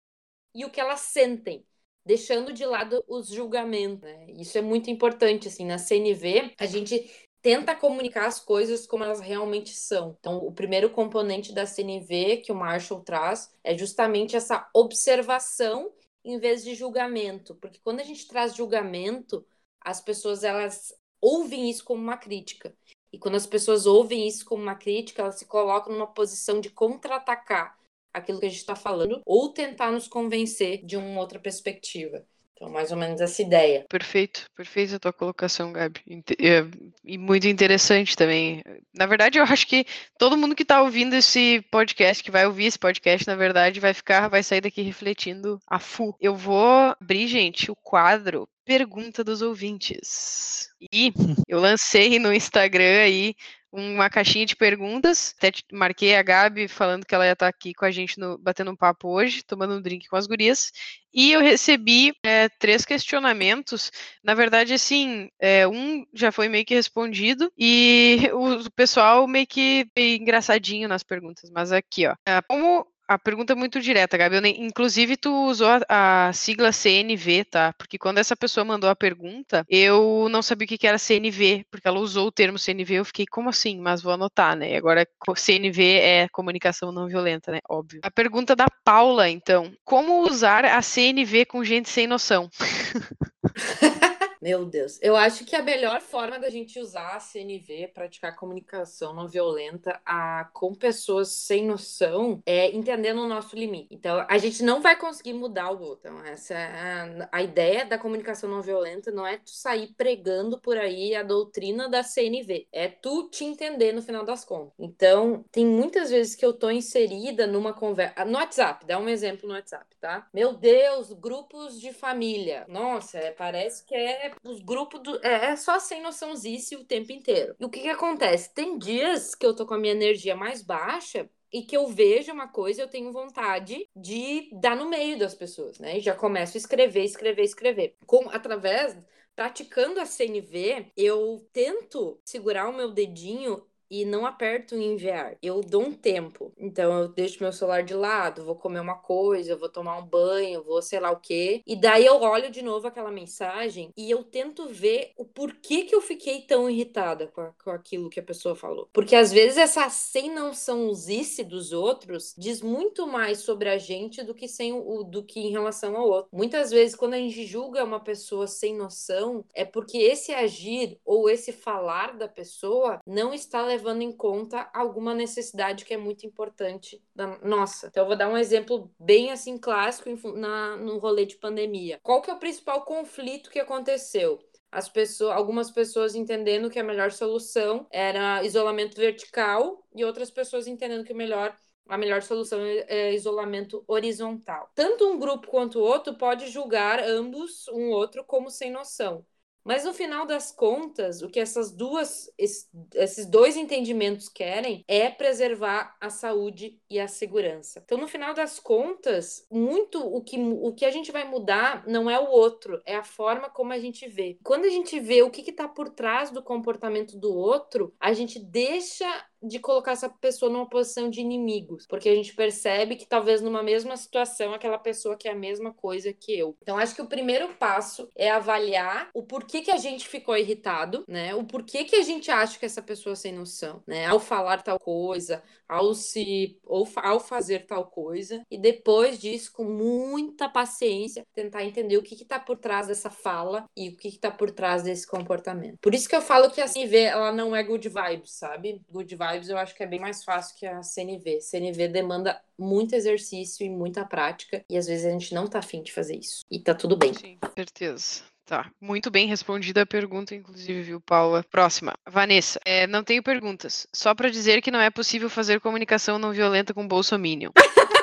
e o que elas sentem deixando de lado os julgamentos. Né? Isso é muito importante, assim, na CNV a gente tenta comunicar as coisas como elas realmente são. Então, o primeiro componente da CNV que o Marshall traz é justamente essa observação em vez de julgamento, porque quando a gente traz julgamento, as pessoas elas ouvem isso como uma crítica. E quando as pessoas ouvem isso como uma crítica, elas se colocam numa posição de contra-atacar aquilo que a gente está falando ou tentar nos convencer de uma outra perspectiva. Então, mais ou menos essa ideia. Perfeito, perfeita a tua colocação, Gabi. É, e muito interessante também. Na verdade, eu acho que todo mundo que está ouvindo esse podcast, que vai ouvir esse podcast, na verdade, vai ficar, vai sair daqui refletindo a fu. Eu vou abrir, gente, o quadro Pergunta dos ouvintes. E eu lancei no Instagram aí uma caixinha de perguntas. Até marquei a Gabi falando que ela ia estar aqui com a gente no, batendo um papo hoje, tomando um drink com as gurias. E eu recebi é, três questionamentos. Na verdade, assim, é, um já foi meio que respondido e o pessoal meio que engraçadinho nas perguntas. Mas aqui, ó. É, como a pergunta é muito direta, Gabi. Eu nem, inclusive, tu usou a, a, sigla CNV, tá? Porque quando essa pessoa mandou a pergunta, eu não sabia o que, que era CNV, porque ela usou o termo CNV. Eu fiquei, como assim? Mas vou anotar, né? E agora, CNV é comunicação não violenta, né? Óbvio. A pergunta da Paula, então: como usar a CNV com gente sem noção? Meu Deus. Eu acho que a melhor forma da gente usar a CNV, praticar comunicação não violenta a, com pessoas sem noção, é entendendo o nosso limite. Então, a gente não vai conseguir mudar o outro. Então, essa é a, a ideia da comunicação não violenta não é tu sair pregando por aí a doutrina da CNV. É tu te entender no final das contas. Então, tem muitas vezes que eu tô inserida numa conversa. No WhatsApp, dá um exemplo no WhatsApp, tá? Meu Deus, grupos de família. Nossa, é, parece que é os grupos do. É, é só sem noçãozice o tempo inteiro. E o que que acontece? Tem dias que eu tô com a minha energia mais baixa e que eu vejo uma coisa, eu tenho vontade de dar no meio das pessoas, né? E já começo a escrever, escrever, escrever. Com, através, praticando a CNV, eu tento segurar o meu dedinho e não aperto em enviar. Eu dou um tempo. Então eu deixo meu celular de lado, vou comer uma coisa, vou tomar um banho, vou sei lá o quê. E daí eu olho de novo aquela mensagem e eu tento ver o porquê que eu fiquei tão irritada com, a, com aquilo que a pessoa falou. Porque às vezes essa sem noçãozice dos outros diz muito mais sobre a gente do que sem o do que em relação ao outro. Muitas vezes quando a gente julga uma pessoa sem noção, é porque esse agir ou esse falar da pessoa não está levando levando em conta alguma necessidade que é muito importante da nossa. Então eu vou dar um exemplo bem assim clássico na, no rolê de pandemia. Qual que é o principal conflito que aconteceu? as pessoas, algumas pessoas entendendo que a melhor solução era isolamento vertical e outras pessoas entendendo que o melhor a melhor solução é, é isolamento horizontal. Tanto um grupo quanto o outro pode julgar ambos um outro como sem noção. Mas no final das contas, o que essas duas, esses dois entendimentos querem é preservar a saúde e a segurança. Então, no final das contas, muito o que, o que a gente vai mudar não é o outro, é a forma como a gente vê. Quando a gente vê o que está por trás do comportamento do outro, a gente deixa de colocar essa pessoa numa posição de inimigos, porque a gente percebe que talvez numa mesma situação aquela pessoa quer a mesma coisa que eu. Então acho que o primeiro passo é avaliar o porquê que a gente ficou irritado, né? O porquê que a gente acha que essa pessoa é sem noção, né? Ao falar tal coisa, ao se ou ao fazer tal coisa e depois disso com muita paciência tentar entender o que está por trás dessa fala e o que está por trás desse comportamento. Por isso que eu falo que a CNV ela não é good vibes, sabe? Good vibes eu acho que é bem mais fácil que a CNV. CNV demanda muito exercício e muita prática e às vezes a gente não tá afim de fazer isso. E tá tudo bem. Sim, certeza. Tá, muito bem respondida a pergunta, inclusive, viu, Paula? Próxima. Vanessa, é, não tenho perguntas. Só para dizer que não é possível fazer comunicação não violenta com Bolsominion.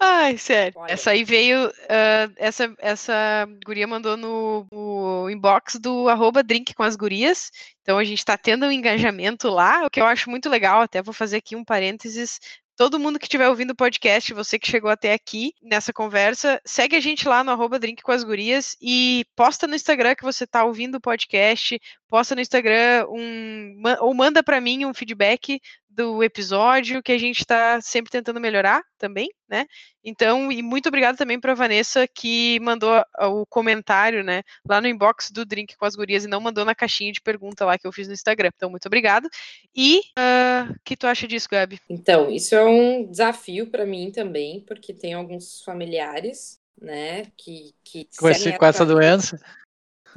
Ai, sério. Olha. Essa aí veio. Uh, essa, essa guria mandou no, no, inbox do arroba drink com as gurias. Então a gente está tendo um engajamento lá, o que eu acho muito legal. Até vou fazer aqui um parênteses todo mundo que estiver ouvindo o podcast, você que chegou até aqui nessa conversa, segue a gente lá no arroba Drink com as Gurias e posta no Instagram que você está ouvindo o podcast, posta no Instagram um, ou manda para mim um feedback do episódio que a gente está sempre tentando melhorar também, né? Então, e muito obrigado também para a Vanessa que mandou o comentário, né, lá no inbox do Drink com as Gurias e não mandou na caixinha de pergunta lá que eu fiz no Instagram. Então, muito obrigado. E o uh, que tu acha disso, Gabi? Então, isso é um desafio para mim também, porque tem alguns familiares né, que, que com, esse, com essa doença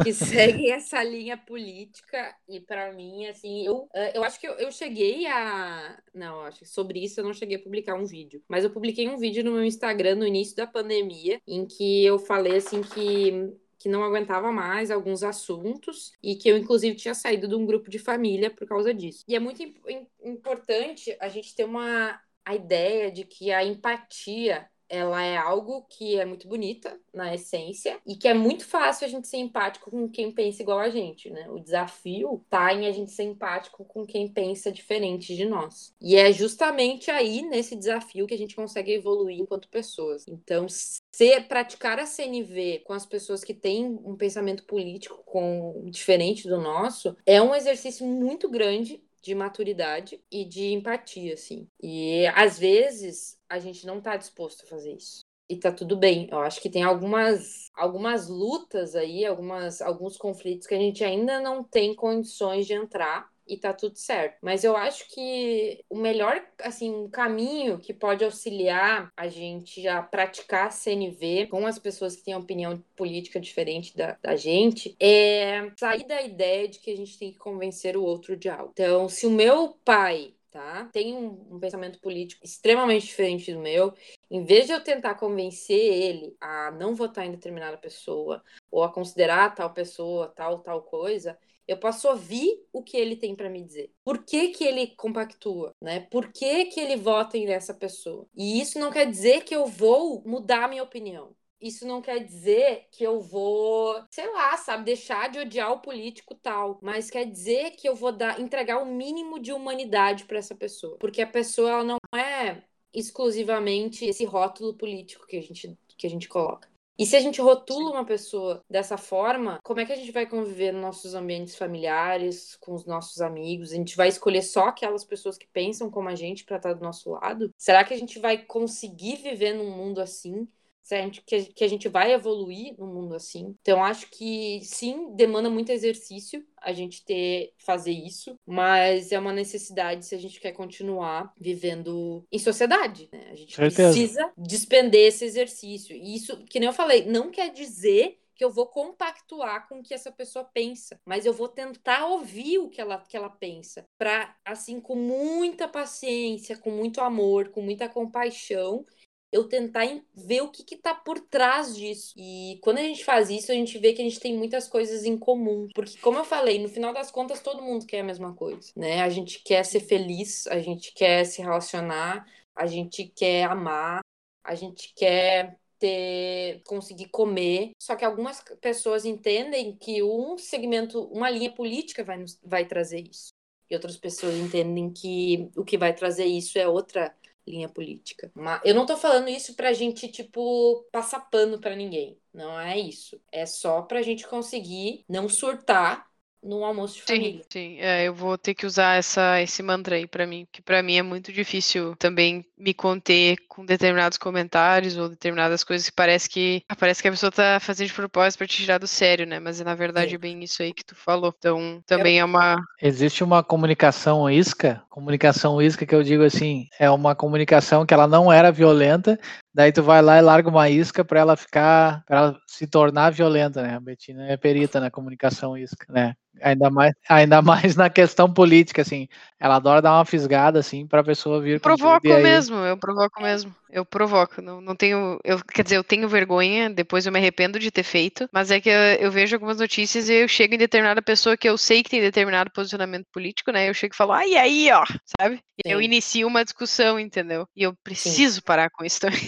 que seguem essa linha política e para mim assim eu, eh, eu acho que eu, eu cheguei a não acho que sobre isso eu não cheguei a publicar um vídeo mas eu publiquei um vídeo no meu Instagram no início da pandemia em que eu falei assim que que não aguentava mais alguns assuntos e que eu, inclusive, tinha saído de um grupo de família por causa disso. E é muito imp importante a gente ter uma a ideia de que a empatia ela é algo que é muito bonita na essência e que é muito fácil a gente ser empático com quem pensa igual a gente, né? O desafio tá em a gente ser empático com quem pensa diferente de nós. E é justamente aí nesse desafio que a gente consegue evoluir enquanto pessoas. Então, ser praticar a CNV com as pessoas que têm um pensamento político com diferente do nosso é um exercício muito grande de maturidade e de empatia, assim. E às vezes a gente não tá disposto a fazer isso. E tá tudo bem. Eu acho que tem algumas, algumas lutas aí, algumas, alguns conflitos que a gente ainda não tem condições de entrar e tá tudo certo. Mas eu acho que o melhor, assim, caminho que pode auxiliar a gente a praticar CNV com as pessoas que têm opinião política diferente da, da gente é sair da ideia de que a gente tem que convencer o outro de algo. Então, se o meu pai tá? Tem um, um, pensamento político extremamente diferente do meu. Em vez de eu tentar convencer ele a não votar em determinada pessoa ou a considerar tal pessoa tal tal coisa, eu posso ouvir o que ele tem para me dizer. Por que, que ele compactua, né? Por que, que ele vota nessa pessoa? E isso não quer dizer que eu vou mudar minha opinião. Isso não quer dizer que eu vou, sei lá, sabe, deixar de odiar o político tal, mas quer dizer que eu vou dar, entregar o mínimo de humanidade para essa pessoa, porque a pessoa ela não é exclusivamente esse rótulo político que a gente que a gente coloca. E se a gente rotula uma pessoa dessa forma, como é que a gente vai conviver nos nossos ambientes familiares, com os nossos amigos? A gente vai escolher só aquelas pessoas que pensam como a gente para estar do nosso lado? Será que a gente vai conseguir viver num mundo assim? Gente, que, que a gente vai evoluir no mundo assim. Então, acho que sim, demanda muito exercício a gente ter fazer isso, mas é uma necessidade se a gente quer continuar vivendo em sociedade. Né? A gente Certeza. precisa despender esse exercício. E isso, que nem eu falei, não quer dizer que eu vou compactuar com o que essa pessoa pensa, mas eu vou tentar ouvir o que ela, que ela pensa, para assim com muita paciência, com muito amor, com muita compaixão, eu tentar ver o que que tá por trás disso. E quando a gente faz isso, a gente vê que a gente tem muitas coisas em comum. Porque, como eu falei, no final das contas, todo mundo quer a mesma coisa, né? A gente quer ser feliz, a gente quer se relacionar, a gente quer amar, a gente quer ter, conseguir comer. Só que algumas pessoas entendem que um segmento, uma linha política vai, vai trazer isso. E outras pessoas entendem que o que vai trazer isso é outra linha política. Mas eu não tô falando isso pra gente, tipo, passar pano pra ninguém. Não é isso. É só pra gente conseguir não surtar no almoço de família. Sim, sim. É, eu vou ter que usar essa, esse mantra aí para mim, que para mim é muito difícil também me conter com determinados comentários ou determinadas coisas que parece que ah, parece que a pessoa tá fazendo de propósito para te tirar do sério, né? Mas na verdade é bem isso aí que tu falou. Então, também é uma Existe uma comunicação isca, comunicação isca que eu digo assim, é uma comunicação que ela não era violenta, Daí tu vai lá e larga uma isca para ela ficar, para ela se tornar violenta, né? A Betina é perita na comunicação isca, né? Ainda mais, ainda mais na questão política, assim. Ela adora dar uma fisgada, assim, para a pessoa vir. Provoco aí... mesmo, eu provoco mesmo. Eu provoco. Não, não tenho. Eu, quer dizer, eu tenho vergonha, depois eu me arrependo de ter feito, mas é que eu, eu vejo algumas notícias e eu chego em determinada pessoa que eu sei que tem determinado posicionamento político, né? Eu chego e falo, ai, aí, ó, sabe? E eu inicio uma discussão, entendeu? E eu preciso Sim. parar com isso também.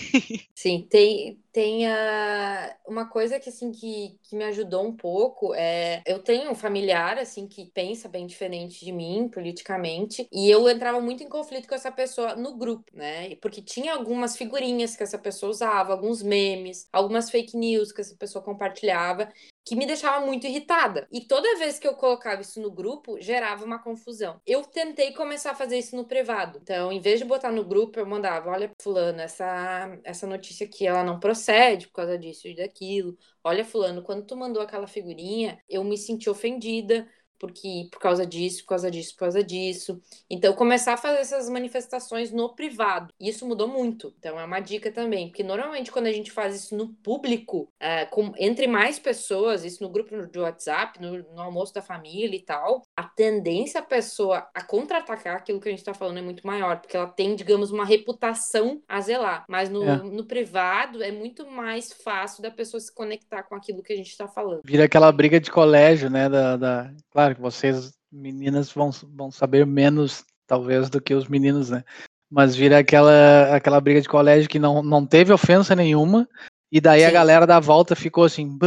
Sim, tem, tem a, uma coisa que, assim, que, que me ajudou um pouco é... Eu tenho um familiar, assim, que pensa bem diferente de mim, politicamente, e eu entrava muito em conflito com essa pessoa no grupo, né? Porque tinha algumas figurinhas que essa pessoa usava, alguns memes, algumas fake news que essa pessoa compartilhava, que me deixava muito irritada. E toda vez que eu colocava isso no grupo, gerava uma confusão. Eu tentei começar a fazer isso no privado. Então, em vez de botar no grupo, eu mandava: olha, Fulano, essa, essa notícia aqui ela não procede por causa disso e daquilo. Olha, Fulano, quando tu mandou aquela figurinha, eu me senti ofendida porque por causa disso, por causa disso, por causa disso. Então, começar a fazer essas manifestações no privado. Isso mudou muito. Então, é uma dica também. Porque normalmente, quando a gente faz isso no público, é, com, entre mais pessoas, isso no grupo de WhatsApp, no, no almoço da família e tal, a tendência a pessoa a contra-atacar aquilo que a gente está falando é muito maior. Porque ela tem, digamos, uma reputação a zelar. Mas no, é. no privado, é muito mais fácil da pessoa se conectar com aquilo que a gente está falando. Vira aquela briga de colégio, né? Da, da... Claro claro que vocês, meninas, vão, vão saber menos, talvez, do que os meninos, né? Mas vira aquela, aquela briga de colégio que não, não teve ofensa nenhuma, e daí Sim. a galera da volta ficou assim,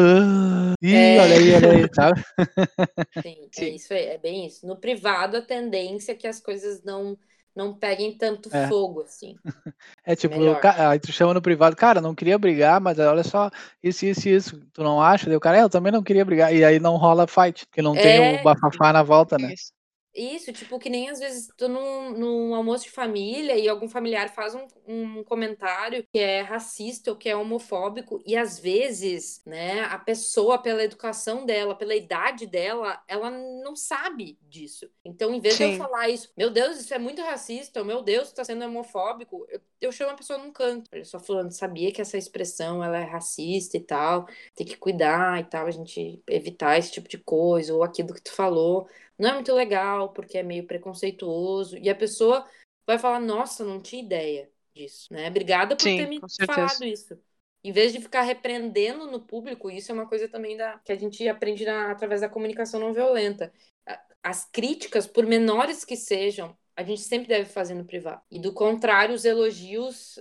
Ih, é... olha aí, olha aí, sabe? Sim, Sim. É, isso aí, é bem isso. No privado, a tendência é que as coisas não não peguem tanto é. fogo, assim. É tipo, aí tu chama no privado, cara, não queria brigar, mas olha só, isso, isso, isso, tu não acha? Daí o cara, é, eu também não queria brigar, e aí não rola fight, porque não é... tem o bafafá na volta, né? Isso. Isso, tipo, que nem às vezes tô num, num almoço de família e algum familiar faz um, um comentário que é racista ou que é homofóbico, e às vezes, né, a pessoa, pela educação dela, pela idade dela, ela não sabe disso. Então, em vez Sim. de eu falar isso, meu Deus, isso é muito racista, meu Deus, tá sendo homofóbico, eu, eu chamo a pessoa num canto. Eu só falando, sabia que essa expressão ela é racista e tal, tem que cuidar e tal, a gente evitar esse tipo de coisa, ou aquilo que tu falou não é muito legal, porque é meio preconceituoso, e a pessoa vai falar, nossa, não tinha ideia disso, né? Obrigada por Sim, ter me falado isso. Em vez de ficar repreendendo no público, isso é uma coisa também da, que a gente aprende na, através da comunicação não violenta. As críticas, por menores que sejam, a gente sempre deve fazer no privado. E do contrário, os elogios,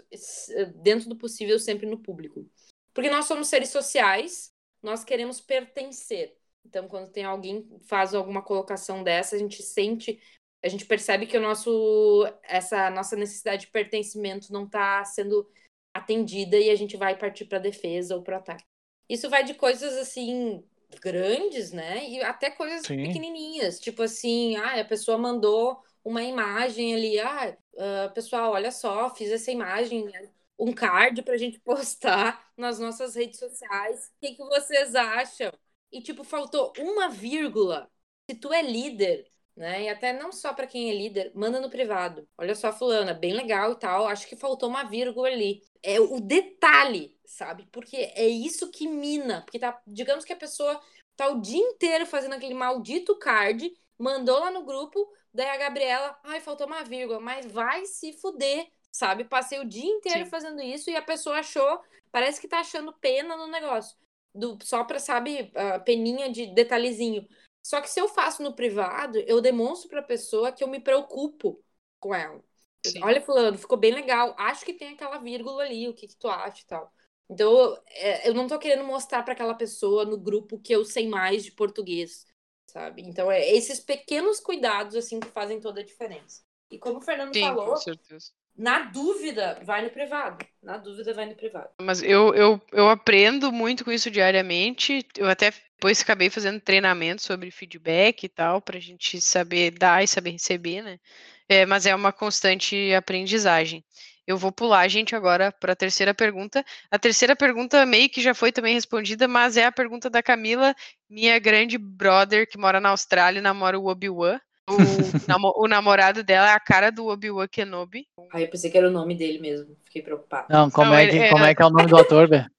dentro do possível, sempre no público. Porque nós somos seres sociais, nós queremos pertencer. Então, quando tem alguém que faz alguma colocação dessa, a gente sente, a gente percebe que o nosso, essa nossa necessidade de pertencimento não está sendo atendida e a gente vai partir para a defesa ou para o ataque. Isso vai de coisas assim grandes, né? E até coisas Sim. pequenininhas, tipo assim, ah, a pessoa mandou uma imagem ali, ah, uh, pessoal, olha só, fiz essa imagem, um card para a gente postar nas nossas redes sociais. O que, que vocês acham? E, tipo, faltou uma vírgula. Se tu é líder, né? E até não só para quem é líder, manda no privado. Olha só, fulana, bem legal e tal. Acho que faltou uma vírgula ali. É o detalhe, sabe? Porque é isso que mina. Porque tá, digamos que a pessoa tá o dia inteiro fazendo aquele maldito card, mandou lá no grupo, daí a Gabriela, ai, faltou uma vírgula, mas vai se fuder, sabe? Passei o dia inteiro Sim. fazendo isso e a pessoa achou, parece que tá achando pena no negócio do, só para, sabe, a peninha de detalhezinho. Só que se eu faço no privado, eu demonstro para a pessoa que eu me preocupo com ela. Sim. Olha, fulano, ficou bem legal. Acho que tem aquela vírgula ali, o que, que tu acha e tal. Então, é, eu não tô querendo mostrar para aquela pessoa no grupo que eu sei mais de português, sabe? Então, é esses pequenos cuidados, assim, que fazem toda a diferença. E como o Fernando Sim, falou, com certeza na dúvida, vai no privado. Na dúvida, vai no privado. Mas eu, eu, eu aprendo muito com isso diariamente. Eu até depois acabei fazendo treinamento sobre feedback e tal, para a gente saber dar e saber receber, né? É, mas é uma constante aprendizagem. Eu vou pular, gente, agora para a terceira pergunta. A terceira pergunta meio que já foi também respondida, mas é a pergunta da Camila, minha grande brother que mora na Austrália, namora o Obi-Wan. O, o, namorado dela é a cara do Obi-Wan Kenobi. Ah, eu pensei que era o nome dele mesmo. Fiquei preocupado. Não, como, não, é, que, é, como é que é o nome do ator, velho?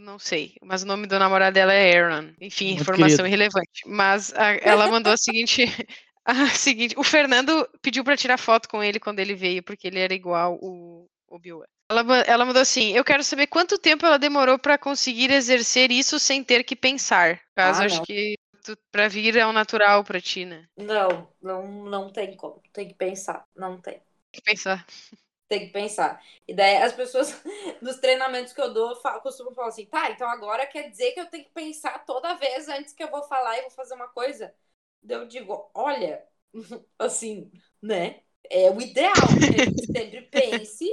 Não sei, mas o nome do namorado dela é Aaron. Enfim, Muito informação querido. irrelevante. Mas a, ela mandou a seguinte. A seguinte, o Fernando pediu para tirar foto com ele quando ele veio, porque ele era igual o Obi-Wan. Ela, ela mandou assim: Eu quero saber quanto tempo ela demorou para conseguir exercer isso sem ter que pensar. Caso ah, acho que tu, pra vir é um natural pra ti, né? Não, não, não tem como. Tem que pensar. Não tem. Tem que pensar. tem que pensar. E daí as pessoas, nos treinamentos que eu dou, costumam falar assim, tá, então agora quer dizer que eu tenho que pensar toda vez antes que eu vou falar e vou fazer uma coisa? Eu digo, olha, assim, né? É o ideal que a gente sempre pense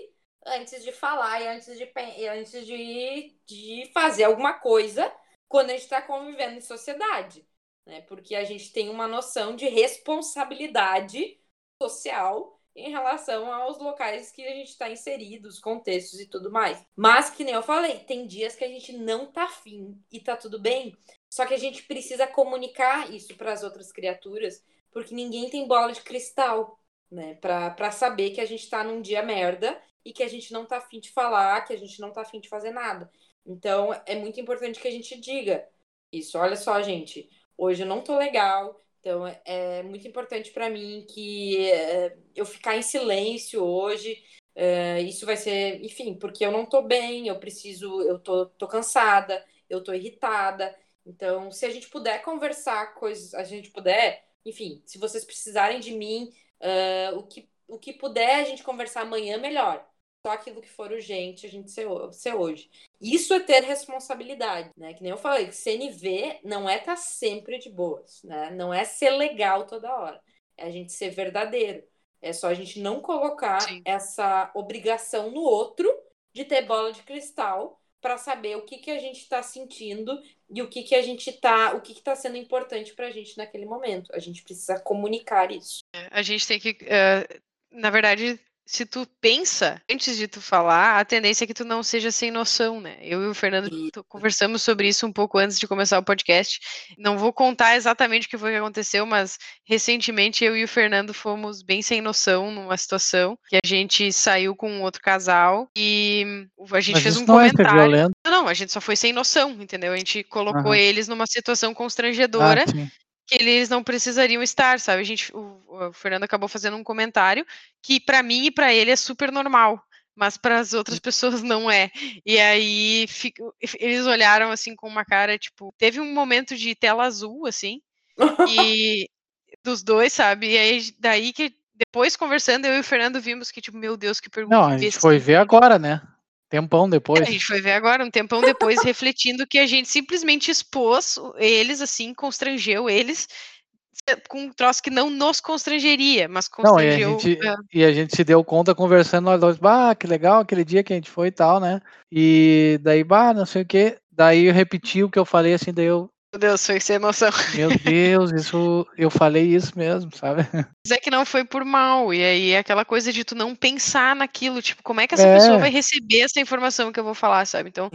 antes de falar e antes de, antes de, de fazer alguma coisa quando a gente está convivendo em sociedade. Né? Porque a gente tem uma noção de responsabilidade social em relação aos locais que a gente está inserido, os contextos e tudo mais. Mas, que nem eu falei, tem dias que a gente não tá afim e tá tudo bem. Só que a gente precisa comunicar isso para as outras criaturas, porque ninguém tem bola de cristal, né? Para saber que a gente tá num dia merda e que a gente não tá afim de falar, que a gente não tá afim de fazer nada. Então, é muito importante que a gente diga isso. Olha só, gente, hoje eu não tô legal, então, é muito importante para mim que é, eu ficar em silêncio hoje. É, isso vai ser, enfim, porque eu não tô bem, eu preciso, eu tô, tô cansada, eu tô irritada. Então, se a gente puder conversar coisas, a gente puder, enfim, se vocês precisarem de mim, uh, o, que, o que puder a gente conversar amanhã, melhor só aquilo que for urgente a gente ser, ser hoje. Isso é ter responsabilidade, né? Que nem eu falei, CNV não é estar tá sempre de boas, né? Não é ser legal toda hora. É a gente ser verdadeiro. É só a gente não colocar Sim. essa obrigação no outro de ter bola de cristal para saber o que, que a gente está sentindo e o que, que a gente está, o que está sendo importante para a gente naquele momento. A gente precisa comunicar isso. É, a gente tem que, uh, na verdade, se tu pensa antes de tu falar, a tendência é que tu não seja sem noção, né? Eu e o Fernando conversamos sobre isso um pouco antes de começar o podcast. Não vou contar exatamente o que foi que aconteceu, mas recentemente eu e o Fernando fomos bem sem noção numa situação que a gente saiu com outro casal e a gente mas fez um é comentário. É não, a gente só foi sem noção, entendeu? A gente colocou uhum. eles numa situação constrangedora. Ah, que eles não precisariam estar, sabe? A gente, o, o Fernando acabou fazendo um comentário que para mim e para ele é super normal, mas para as outras pessoas não é. E aí fico, eles olharam assim com uma cara tipo, teve um momento de tela azul assim, e dos dois, sabe? E aí daí que depois conversando eu e o Fernando vimos que tipo, meu Deus, que pergunta. Não, a gente foi ver agora, né? Tempão depois. A gente foi ver agora, um tempão depois, refletindo que a gente simplesmente expôs eles, assim, constrangeu eles com um troço que não nos constrangeria, mas constrangeu. Não, e, a gente, e a gente se deu conta conversando nós dois, bah, que legal aquele dia que a gente foi e tal, né? E daí, bah, não sei o que. Daí eu repeti o que eu falei, assim, daí eu, meu Deus, foi sem emoção. Meu Deus, isso eu falei isso mesmo, sabe? Mas é que não foi por mal. E aí é aquela coisa de tu não pensar naquilo, tipo, como é que essa é. pessoa vai receber essa informação que eu vou falar, sabe? Então,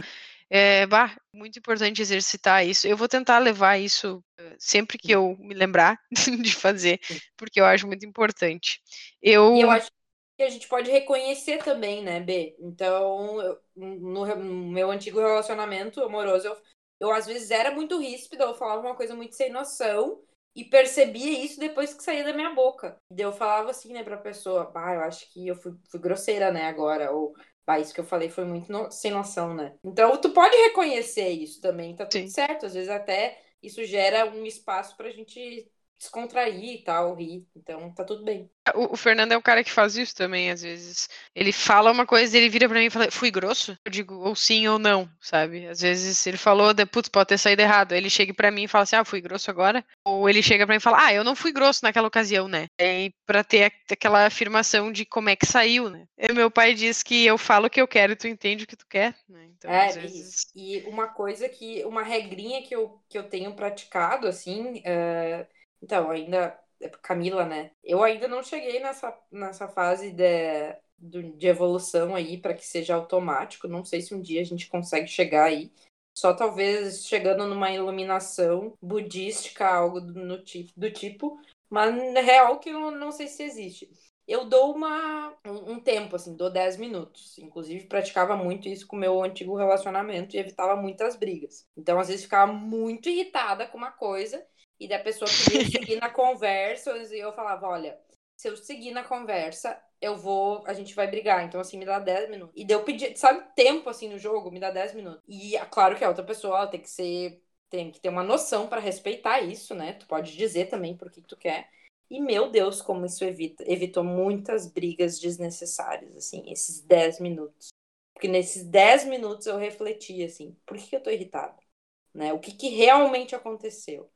é bah, muito importante exercitar isso. Eu vou tentar levar isso eh, sempre que eu me lembrar de fazer, porque eu acho muito importante. Eu, e eu acho que a gente pode reconhecer também, né, B? Então, eu, no, no meu antigo relacionamento amoroso, eu eu às vezes era muito ríspida, eu falava uma coisa muito sem noção e percebia isso depois que saía da minha boca. E eu falava assim, né, pra pessoa, bah, eu acho que eu fui, fui grosseira, né, agora, ou bah, isso que eu falei foi muito no... sem noção, né. Então tu pode reconhecer isso também, tá tudo Sim. certo, às vezes até isso gera um espaço pra gente descontrair e tal, rir. Então tá tudo bem. O, o, Fernando é um cara que faz isso também, às vezes. Ele fala uma coisa, ele vira para mim e fala, fui grosso? Eu digo, ou sim ou não, sabe? Às vezes ele falou, putz, pode ter saído errado. Ele chega para mim e fala assim, ah, fui grosso agora. Ou ele chega para mim e fala, ah, eu não fui grosso naquela ocasião, né? É para ter aquela afirmação de como é que saiu, né? E meu pai diz que eu falo o que eu quero e tu entende o que tu quer, né? Então, é, vezes... e uma coisa que, uma regrinha que eu, que eu tenho praticado, assim, uh então, ainda. É Camila, né? Eu ainda não cheguei nessa, nessa fase de, de evolução aí para que seja automático. Não sei se um dia a gente consegue chegar aí. Só talvez chegando numa iluminação budística, algo do, tipo, do tipo, mas real que eu não sei se existe. Eu dou uma, um, um tempo, assim, dou 10 minutos. Inclusive, praticava muito isso com o meu antigo relacionamento e evitava muitas brigas. Então, às vezes, ficava muito irritada com uma coisa e da pessoa queria seguir na conversa, e eu falava, olha, se eu seguir na conversa, eu vou, a gente vai brigar. Então, assim, me dá 10 minutos. E deu pedir, sabe, tempo, assim, no jogo, me dá 10 minutos. E, é claro que a outra pessoa tem que ser, tem que ter uma noção para respeitar isso, né? Tu pode dizer também por que tu quer. E meu Deus, como isso evita, evitou muitas brigas desnecessárias, assim, esses 10 minutos. Porque nesses 10 minutos eu refleti, assim, por que eu tô irritada? Né? O que, que realmente aconteceu?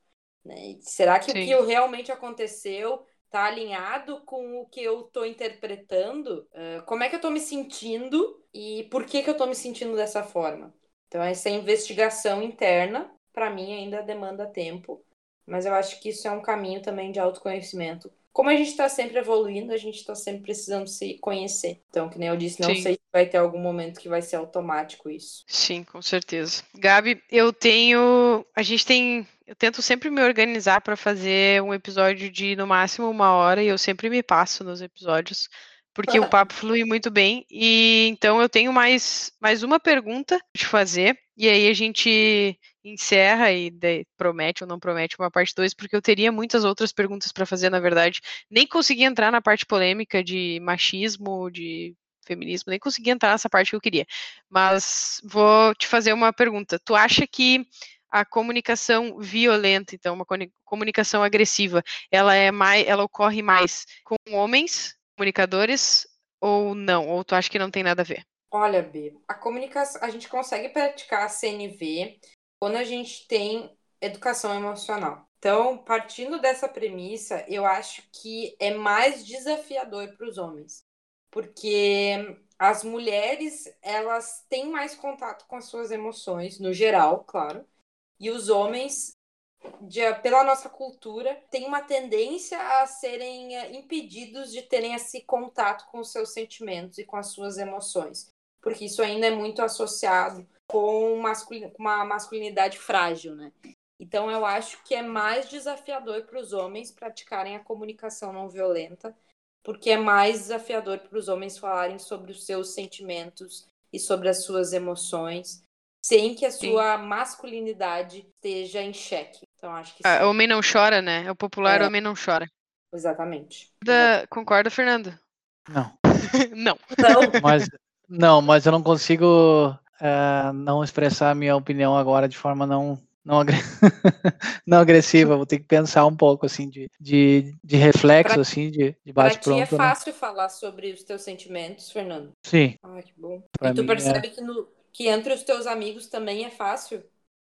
Né? Será que Sim. o que realmente aconteceu está alinhado com o que eu estou interpretando? Uh, como é que eu estou me sentindo e por que, que eu estou me sentindo dessa forma? Então, essa investigação interna, para mim, ainda demanda tempo, mas eu acho que isso é um caminho também de autoconhecimento como a gente está sempre evoluindo, a gente está sempre precisando se conhecer. Então, que nem eu disse, não Sim. sei se vai ter algum momento que vai ser automático isso. Sim, com certeza. Gabi, eu tenho. A gente tem. Eu tento sempre me organizar para fazer um episódio de no máximo uma hora e eu sempre me passo nos episódios porque o papo flui muito bem. E então eu tenho mais, mais uma pergunta de fazer, e aí a gente encerra e de, promete ou não promete uma parte 2, porque eu teria muitas outras perguntas para fazer, na verdade. Nem consegui entrar na parte polêmica de machismo, de feminismo, nem consegui entrar nessa parte que eu queria. Mas vou te fazer uma pergunta. Tu acha que a comunicação violenta, então uma comunicação agressiva, ela é mais, ela ocorre mais com homens comunicadores ou não? Ou tu acha que não tem nada a ver? Olha, B, a comunicação, a gente consegue praticar a CNV quando a gente tem educação emocional. Então, partindo dessa premissa, eu acho que é mais desafiador para os homens, porque as mulheres elas têm mais contato com as suas emoções, no geral, claro, e os homens de, pela nossa cultura, tem uma tendência a serem eh, impedidos de terem esse contato com os seus sentimentos e com as suas emoções, porque isso ainda é muito associado com uma masculinidade frágil, né? Então, eu acho que é mais desafiador para os homens praticarem a comunicação não violenta, porque é mais desafiador para os homens falarem sobre os seus sentimentos e sobre as suas emoções, sem que a sua Sim. masculinidade esteja em xeque. Então acho que ah, homem não chora, né? É o popular é. homem não chora. Exatamente. Da... Concorda, Fernando? Não. não. Não. Mas, não, mas eu não consigo uh, não expressar a minha opinião agora de forma não não, agre... não agressiva, vou ter que pensar um pouco assim de, de, de reflexo, pra, assim, de, de bate pronto. Pra ti é né? fácil né? falar sobre os teus sentimentos, Fernando? Sim. Ah, que bom. Pra e tu percebe é... que, no, que entre os teus amigos também é fácil?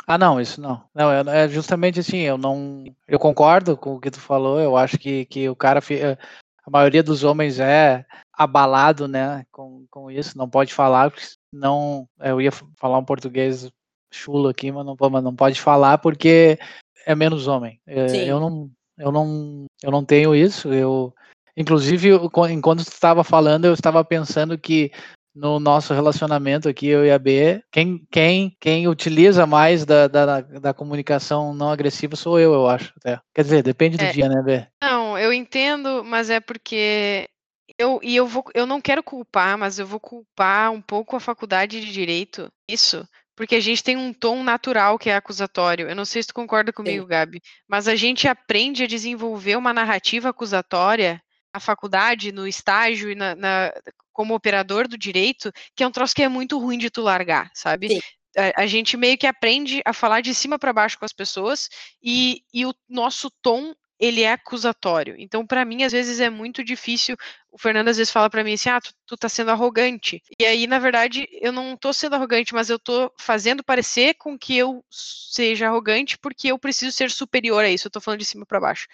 Ah, não, isso não. Não, é, é justamente assim, eu não. Eu concordo com o que tu falou, eu acho que, que o cara. Eh, a maioria dos homens é abalado, né, com, com isso, não pode falar, porque não. Eu ia falar um português chulo aqui, mas não, mas não pode falar porque é menos homem. Sim. Eu não. Eu não, eu não tenho isso. Eu, inclusive, enquanto tu estava falando, eu estava pensando que no nosso relacionamento aqui, eu e a B, quem, quem, quem utiliza mais da, da, da comunicação não agressiva sou eu, eu acho. Até. Quer dizer, depende do é, dia, né, B? Não, eu entendo, mas é porque eu, e eu, vou, eu não quero culpar, mas eu vou culpar um pouco a faculdade de direito, isso, porque a gente tem um tom natural que é acusatório. Eu não sei se tu concorda comigo, Sim. Gabi, mas a gente aprende a desenvolver uma narrativa acusatória na faculdade, no estágio e na, na, como operador do direito, que é um troço que é muito ruim de tu largar, sabe? A, a, gente meio que aprende a falar de cima para baixo com as pessoas e, e o nosso tom ele é acusatório. Então, para mim, às vezes é muito difícil. O Fernando às vezes fala para mim assim: "Ah, tu, tu tá sendo arrogante". E aí, na verdade, eu não tô sendo arrogante, mas eu tô fazendo parecer com que eu seja arrogante porque eu preciso ser superior a isso. Eu tô falando de cima para baixo.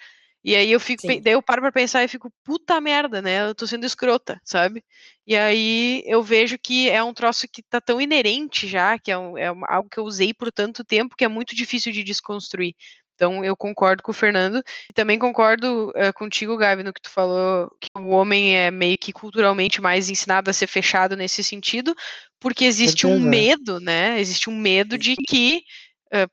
E aí eu fico, Sim. daí eu paro pra pensar e fico, puta merda, né? Eu tô sendo escrota, sabe? E aí eu vejo que é um troço que tá tão inerente já, que é, um, é algo que eu usei por tanto tempo que é muito difícil de desconstruir. Então eu concordo com o Fernando e também concordo uh, contigo, Gabi, no que tu falou que o homem é meio que culturalmente mais ensinado a ser fechado nesse sentido, porque existe um medo, né? Existe um medo de que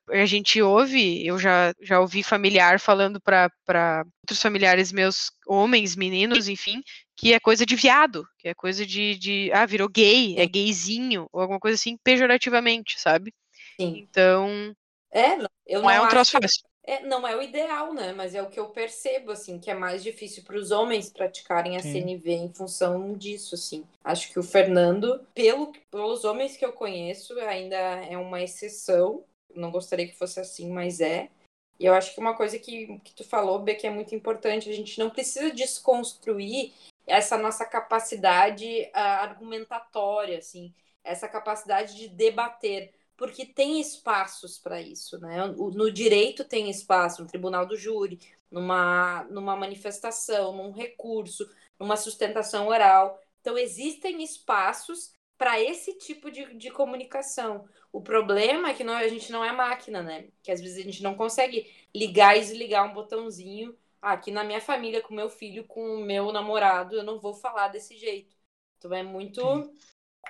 a gente ouve, eu já, já ouvi familiar falando para outros familiares meus, homens, meninos, enfim, que é coisa de viado, que é coisa de, de ah, virou gay, é gayzinho, ou alguma coisa assim, pejorativamente, sabe? Sim. Então. É, não, eu não, não é um troço fácil. É, não é o ideal, né? Mas é o que eu percebo, assim, que é mais difícil para os homens praticarem a Sim. CNV em função disso, assim. Acho que o Fernando, pelo, pelos homens que eu conheço, ainda é uma exceção, não gostaria que fosse assim, mas é. E eu acho que uma coisa que, que tu falou, Bê, que é muito importante, a gente não precisa desconstruir essa nossa capacidade uh, argumentatória, assim, essa capacidade de debater, porque tem espaços para isso, né? No direito tem espaço, no tribunal do júri, numa, numa manifestação, num recurso, numa sustentação oral. Então, existem espaços para esse tipo de, de comunicação. O problema é que não, a gente não é máquina, né? Que às vezes a gente não consegue ligar e desligar um botãozinho. Ah, aqui na minha família, com meu filho, com o meu namorado, eu não vou falar desse jeito. Então é muito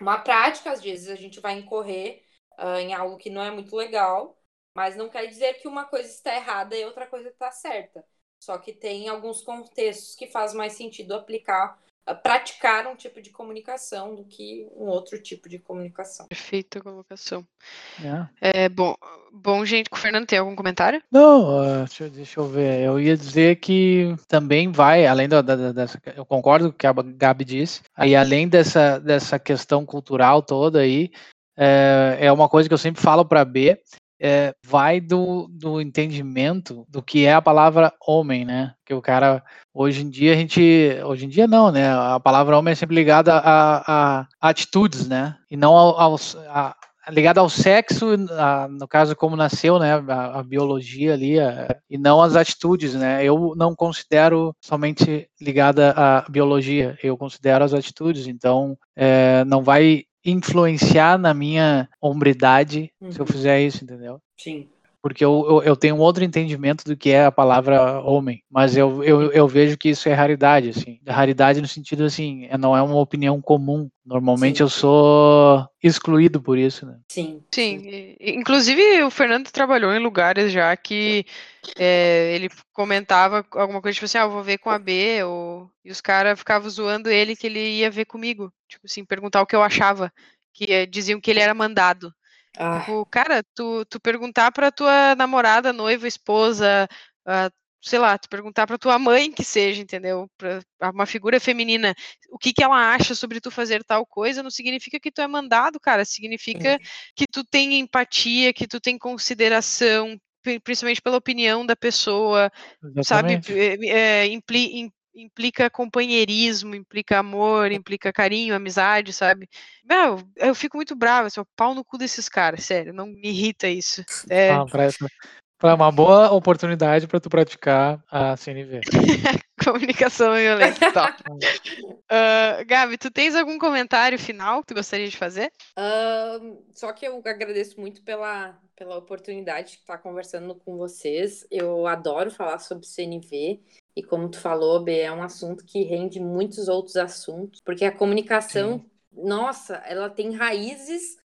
uma prática, às vezes a gente vai incorrer uh, em algo que não é muito legal, mas não quer dizer que uma coisa está errada e outra coisa está certa. Só que tem alguns contextos que faz mais sentido aplicar praticar um tipo de comunicação do que um outro tipo de comunicação. Perfeita colocação. É. é bom, bom, gente, o Fernando tem algum comentário? Não, uh, deixa, deixa, eu ver. Eu ia dizer que também vai, além da, da, dessa, eu concordo com o que a Gabi disse, aí além dessa, dessa questão cultural toda aí, é, é uma coisa que eu sempre falo para B, é, vai do, do entendimento do que é a palavra homem, né? Que o cara, hoje em dia, a gente. Hoje em dia não, né? A palavra homem é sempre ligada a, a, atitudes, né? E não ao, ao a, ligada ao sexo, a, no caso como nasceu, né, a, a biologia ali, a, e não às atitudes, né? Eu não considero somente ligada à biologia, eu considero as atitudes. Então, é, não vai influenciar na minha hombridade uhum. se eu uhum. fizer isso, entendeu? Sim. Porque eu, eu, eu, tenho um outro entendimento do que é a palavra homem, mas eu, eu, eu vejo que isso é raridade, assim. Raridade no sentido, assim, é, não é uma opinião comum. Normalmente sim. eu sou excluído por isso, né? Sim. Sim. Inclusive, o Fernando trabalhou em lugares já que é, ele comentava alguma coisa, tipo assim, ah, eu vou ver com a B, ou... e os caras ficavam zoando ele que ele ia ver comigo. Tipo assim, perguntar o que eu achava. Que é, diziam que ele era mandado. Ah. Tipo, cara, tu, tu perguntar pra tua namorada, noiva, esposa, uh, sei lá, tu perguntar pra tua mãe que seja, entendeu? Pra uma figura feminina, o que que ela acha sobre tu fazer tal coisa, não significa que tu é mandado, cara, significa que tu tem empatia, que tu tem consideração, principalmente pela opinião da pessoa, Exatamente. sabe? É, impli, implica companheirismo, implica amor, implica carinho, amizade, sabe? Meu, eu fico muito brava, assim, pau no cu desses caras, sério, não me irrita isso. É... Ah, para uma boa oportunidade para tu praticar a CNV. Comunicação violenta. Tá. uh, Gabi, tu tens algum comentário final que tu gostaria de fazer? Uh, só que eu agradeço muito pela, pela oportunidade de estar conversando com vocês. Eu adoro falar sobre CNV. E como tu falou, B, é um assunto que rende muitos outros assuntos, porque a comunicação, Sim. nossa, ela tem raízes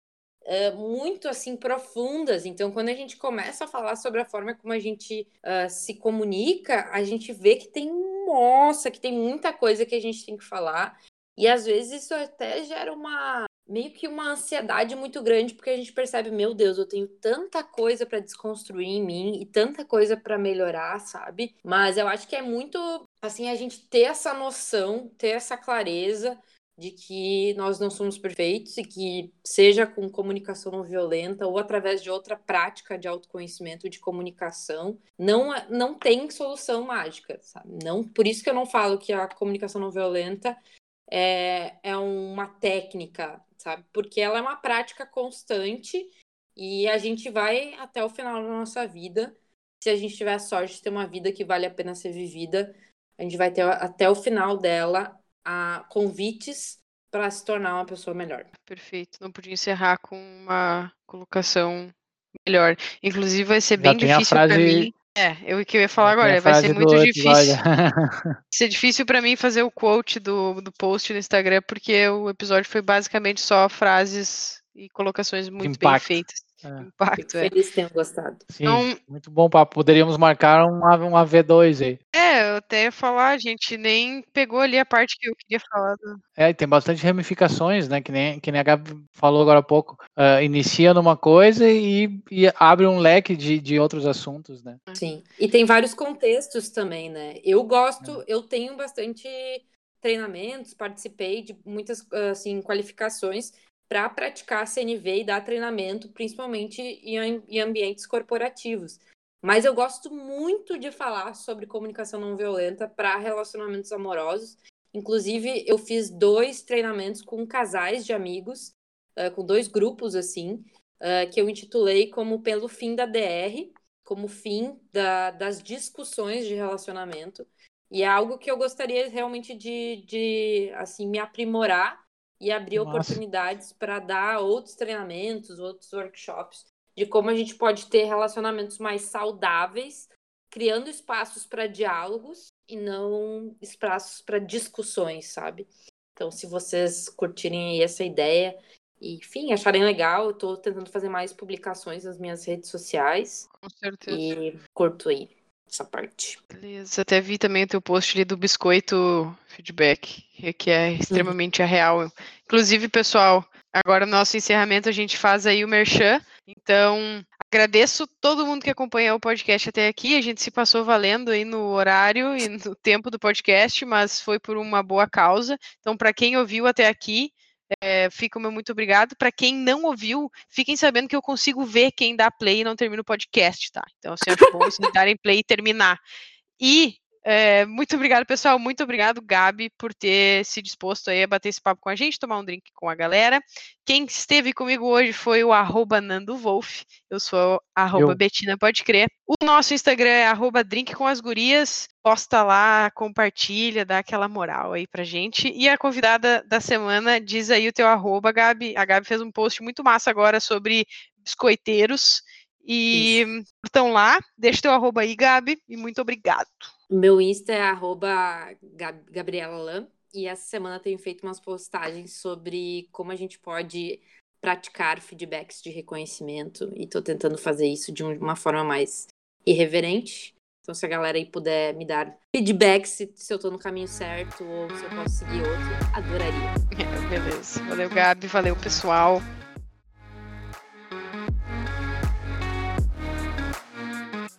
é, muito assim profundas. Então, quando a gente começa a falar sobre a forma como a gente uh, se comunica, a gente vê que tem, nossa, que tem muita coisa que a gente tem que falar. E às vezes isso até gera uma meio que uma ansiedade muito grande, porque a gente percebe, meu Deus, eu tenho tanta coisa para desconstruir em mim e tanta coisa para melhorar, sabe? Mas eu acho que é muito assim a gente ter essa noção, ter essa clareza de que nós não somos perfeitos e que seja com comunicação não violenta ou através de outra prática de autoconhecimento de comunicação, não não tem solução mágica, sabe? Não, por isso que eu não falo que a comunicação não violenta é, é uma técnica sabe? Porque ela é uma prática constante e a gente vai até o final da nossa vida. Se a gente tiver a sorte de ter uma vida que vale a pena ser vivida, a gente vai ter até o final dela a convites para se tornar uma pessoa melhor. Perfeito. Não podia encerrar com uma colocação melhor. Inclusive vai ser bem difícil frase... para mim é, eu que eu ia falar agora, vai ser muito difícil. vai ser difícil para mim fazer o quote do, do post no Instagram, porque o episódio foi basicamente só frases e colocações muito bem feitas. É. Impacto, é. Feliz tenham gostado. Sim, então, muito bom papo. Poderíamos marcar um, um AV2 aí. É, eu até ia falar, a gente nem pegou ali a parte que eu queria falar. Do... É, tem bastante ramificações, né? Que nem, que nem a Gabi falou agora há pouco. Uh, inicia numa coisa e, e, abre um leque de, de outros assuntos, né? Sim. E tem vários contextos também, né? Eu gosto, é. eu tenho bastante treinamentos, participei de muitas assim, qualificações para praticar CNV e dar treinamento, principalmente em, em ambientes corporativos. Mas eu gosto muito de falar sobre comunicação não violenta para relacionamentos amorosos. Inclusive, eu fiz dois treinamentos com casais de amigos, uh, com dois grupos assim, uh, que eu intitulei como Pelo Fim da DR, como fim da, das discussões de relacionamento. E é algo que eu gostaria realmente de, de assim, me aprimorar e abrir Nossa. oportunidades para dar outros treinamentos, outros workshops de como a gente pode ter relacionamentos mais saudáveis, criando espaços para diálogos e não espaços para discussões, sabe? Então, se vocês curtirem essa ideia e, enfim, acharem legal, eu estou tentando fazer mais publicações nas minhas redes sociais. Com certeza. E curto aí essa parte. Beleza, até vi também o teu post ali do biscoito feedback, que é extremamente uhum. real. Inclusive, pessoal, agora no nosso encerramento a gente faz aí o merchan. Então, agradeço todo mundo que acompanhou o podcast até aqui. A gente se passou valendo aí no horário e no tempo do podcast, mas foi por uma boa causa. Então, para quem ouviu até aqui, é, fica o meu muito obrigado. Para quem não ouviu, fiquem sabendo que eu consigo ver quem dá play e não termina o podcast, tá? Então, assim, acho bom vocês darem play e terminar. E é, muito obrigado, pessoal. Muito obrigado, Gabi, por ter se disposto aí a bater esse papo com a gente, tomar um drink com a galera. Quem esteve comigo hoje foi o arroba Nando Wolf. Eu sou arroba Eu. Betina, pode crer. O nosso Instagram é arroba drink com as gurias. Posta lá, compartilha, dá aquela moral aí pra gente. E a convidada da semana diz aí o teu arroba, Gabi. A Gabi fez um post muito massa agora sobre biscoiteiros. E estão lá, deixa teu arroba aí, Gabi, e muito obrigado. Meu Insta é arroba Gabriela e essa semana tenho feito umas postagens sobre como a gente pode praticar feedbacks de reconhecimento, e estou tentando fazer isso de uma forma mais irreverente. Então, se a galera aí puder me dar feedback se, se eu estou no caminho certo ou se eu posso seguir outro, adoraria. É, beleza. Valeu, Gabi. Valeu, pessoal.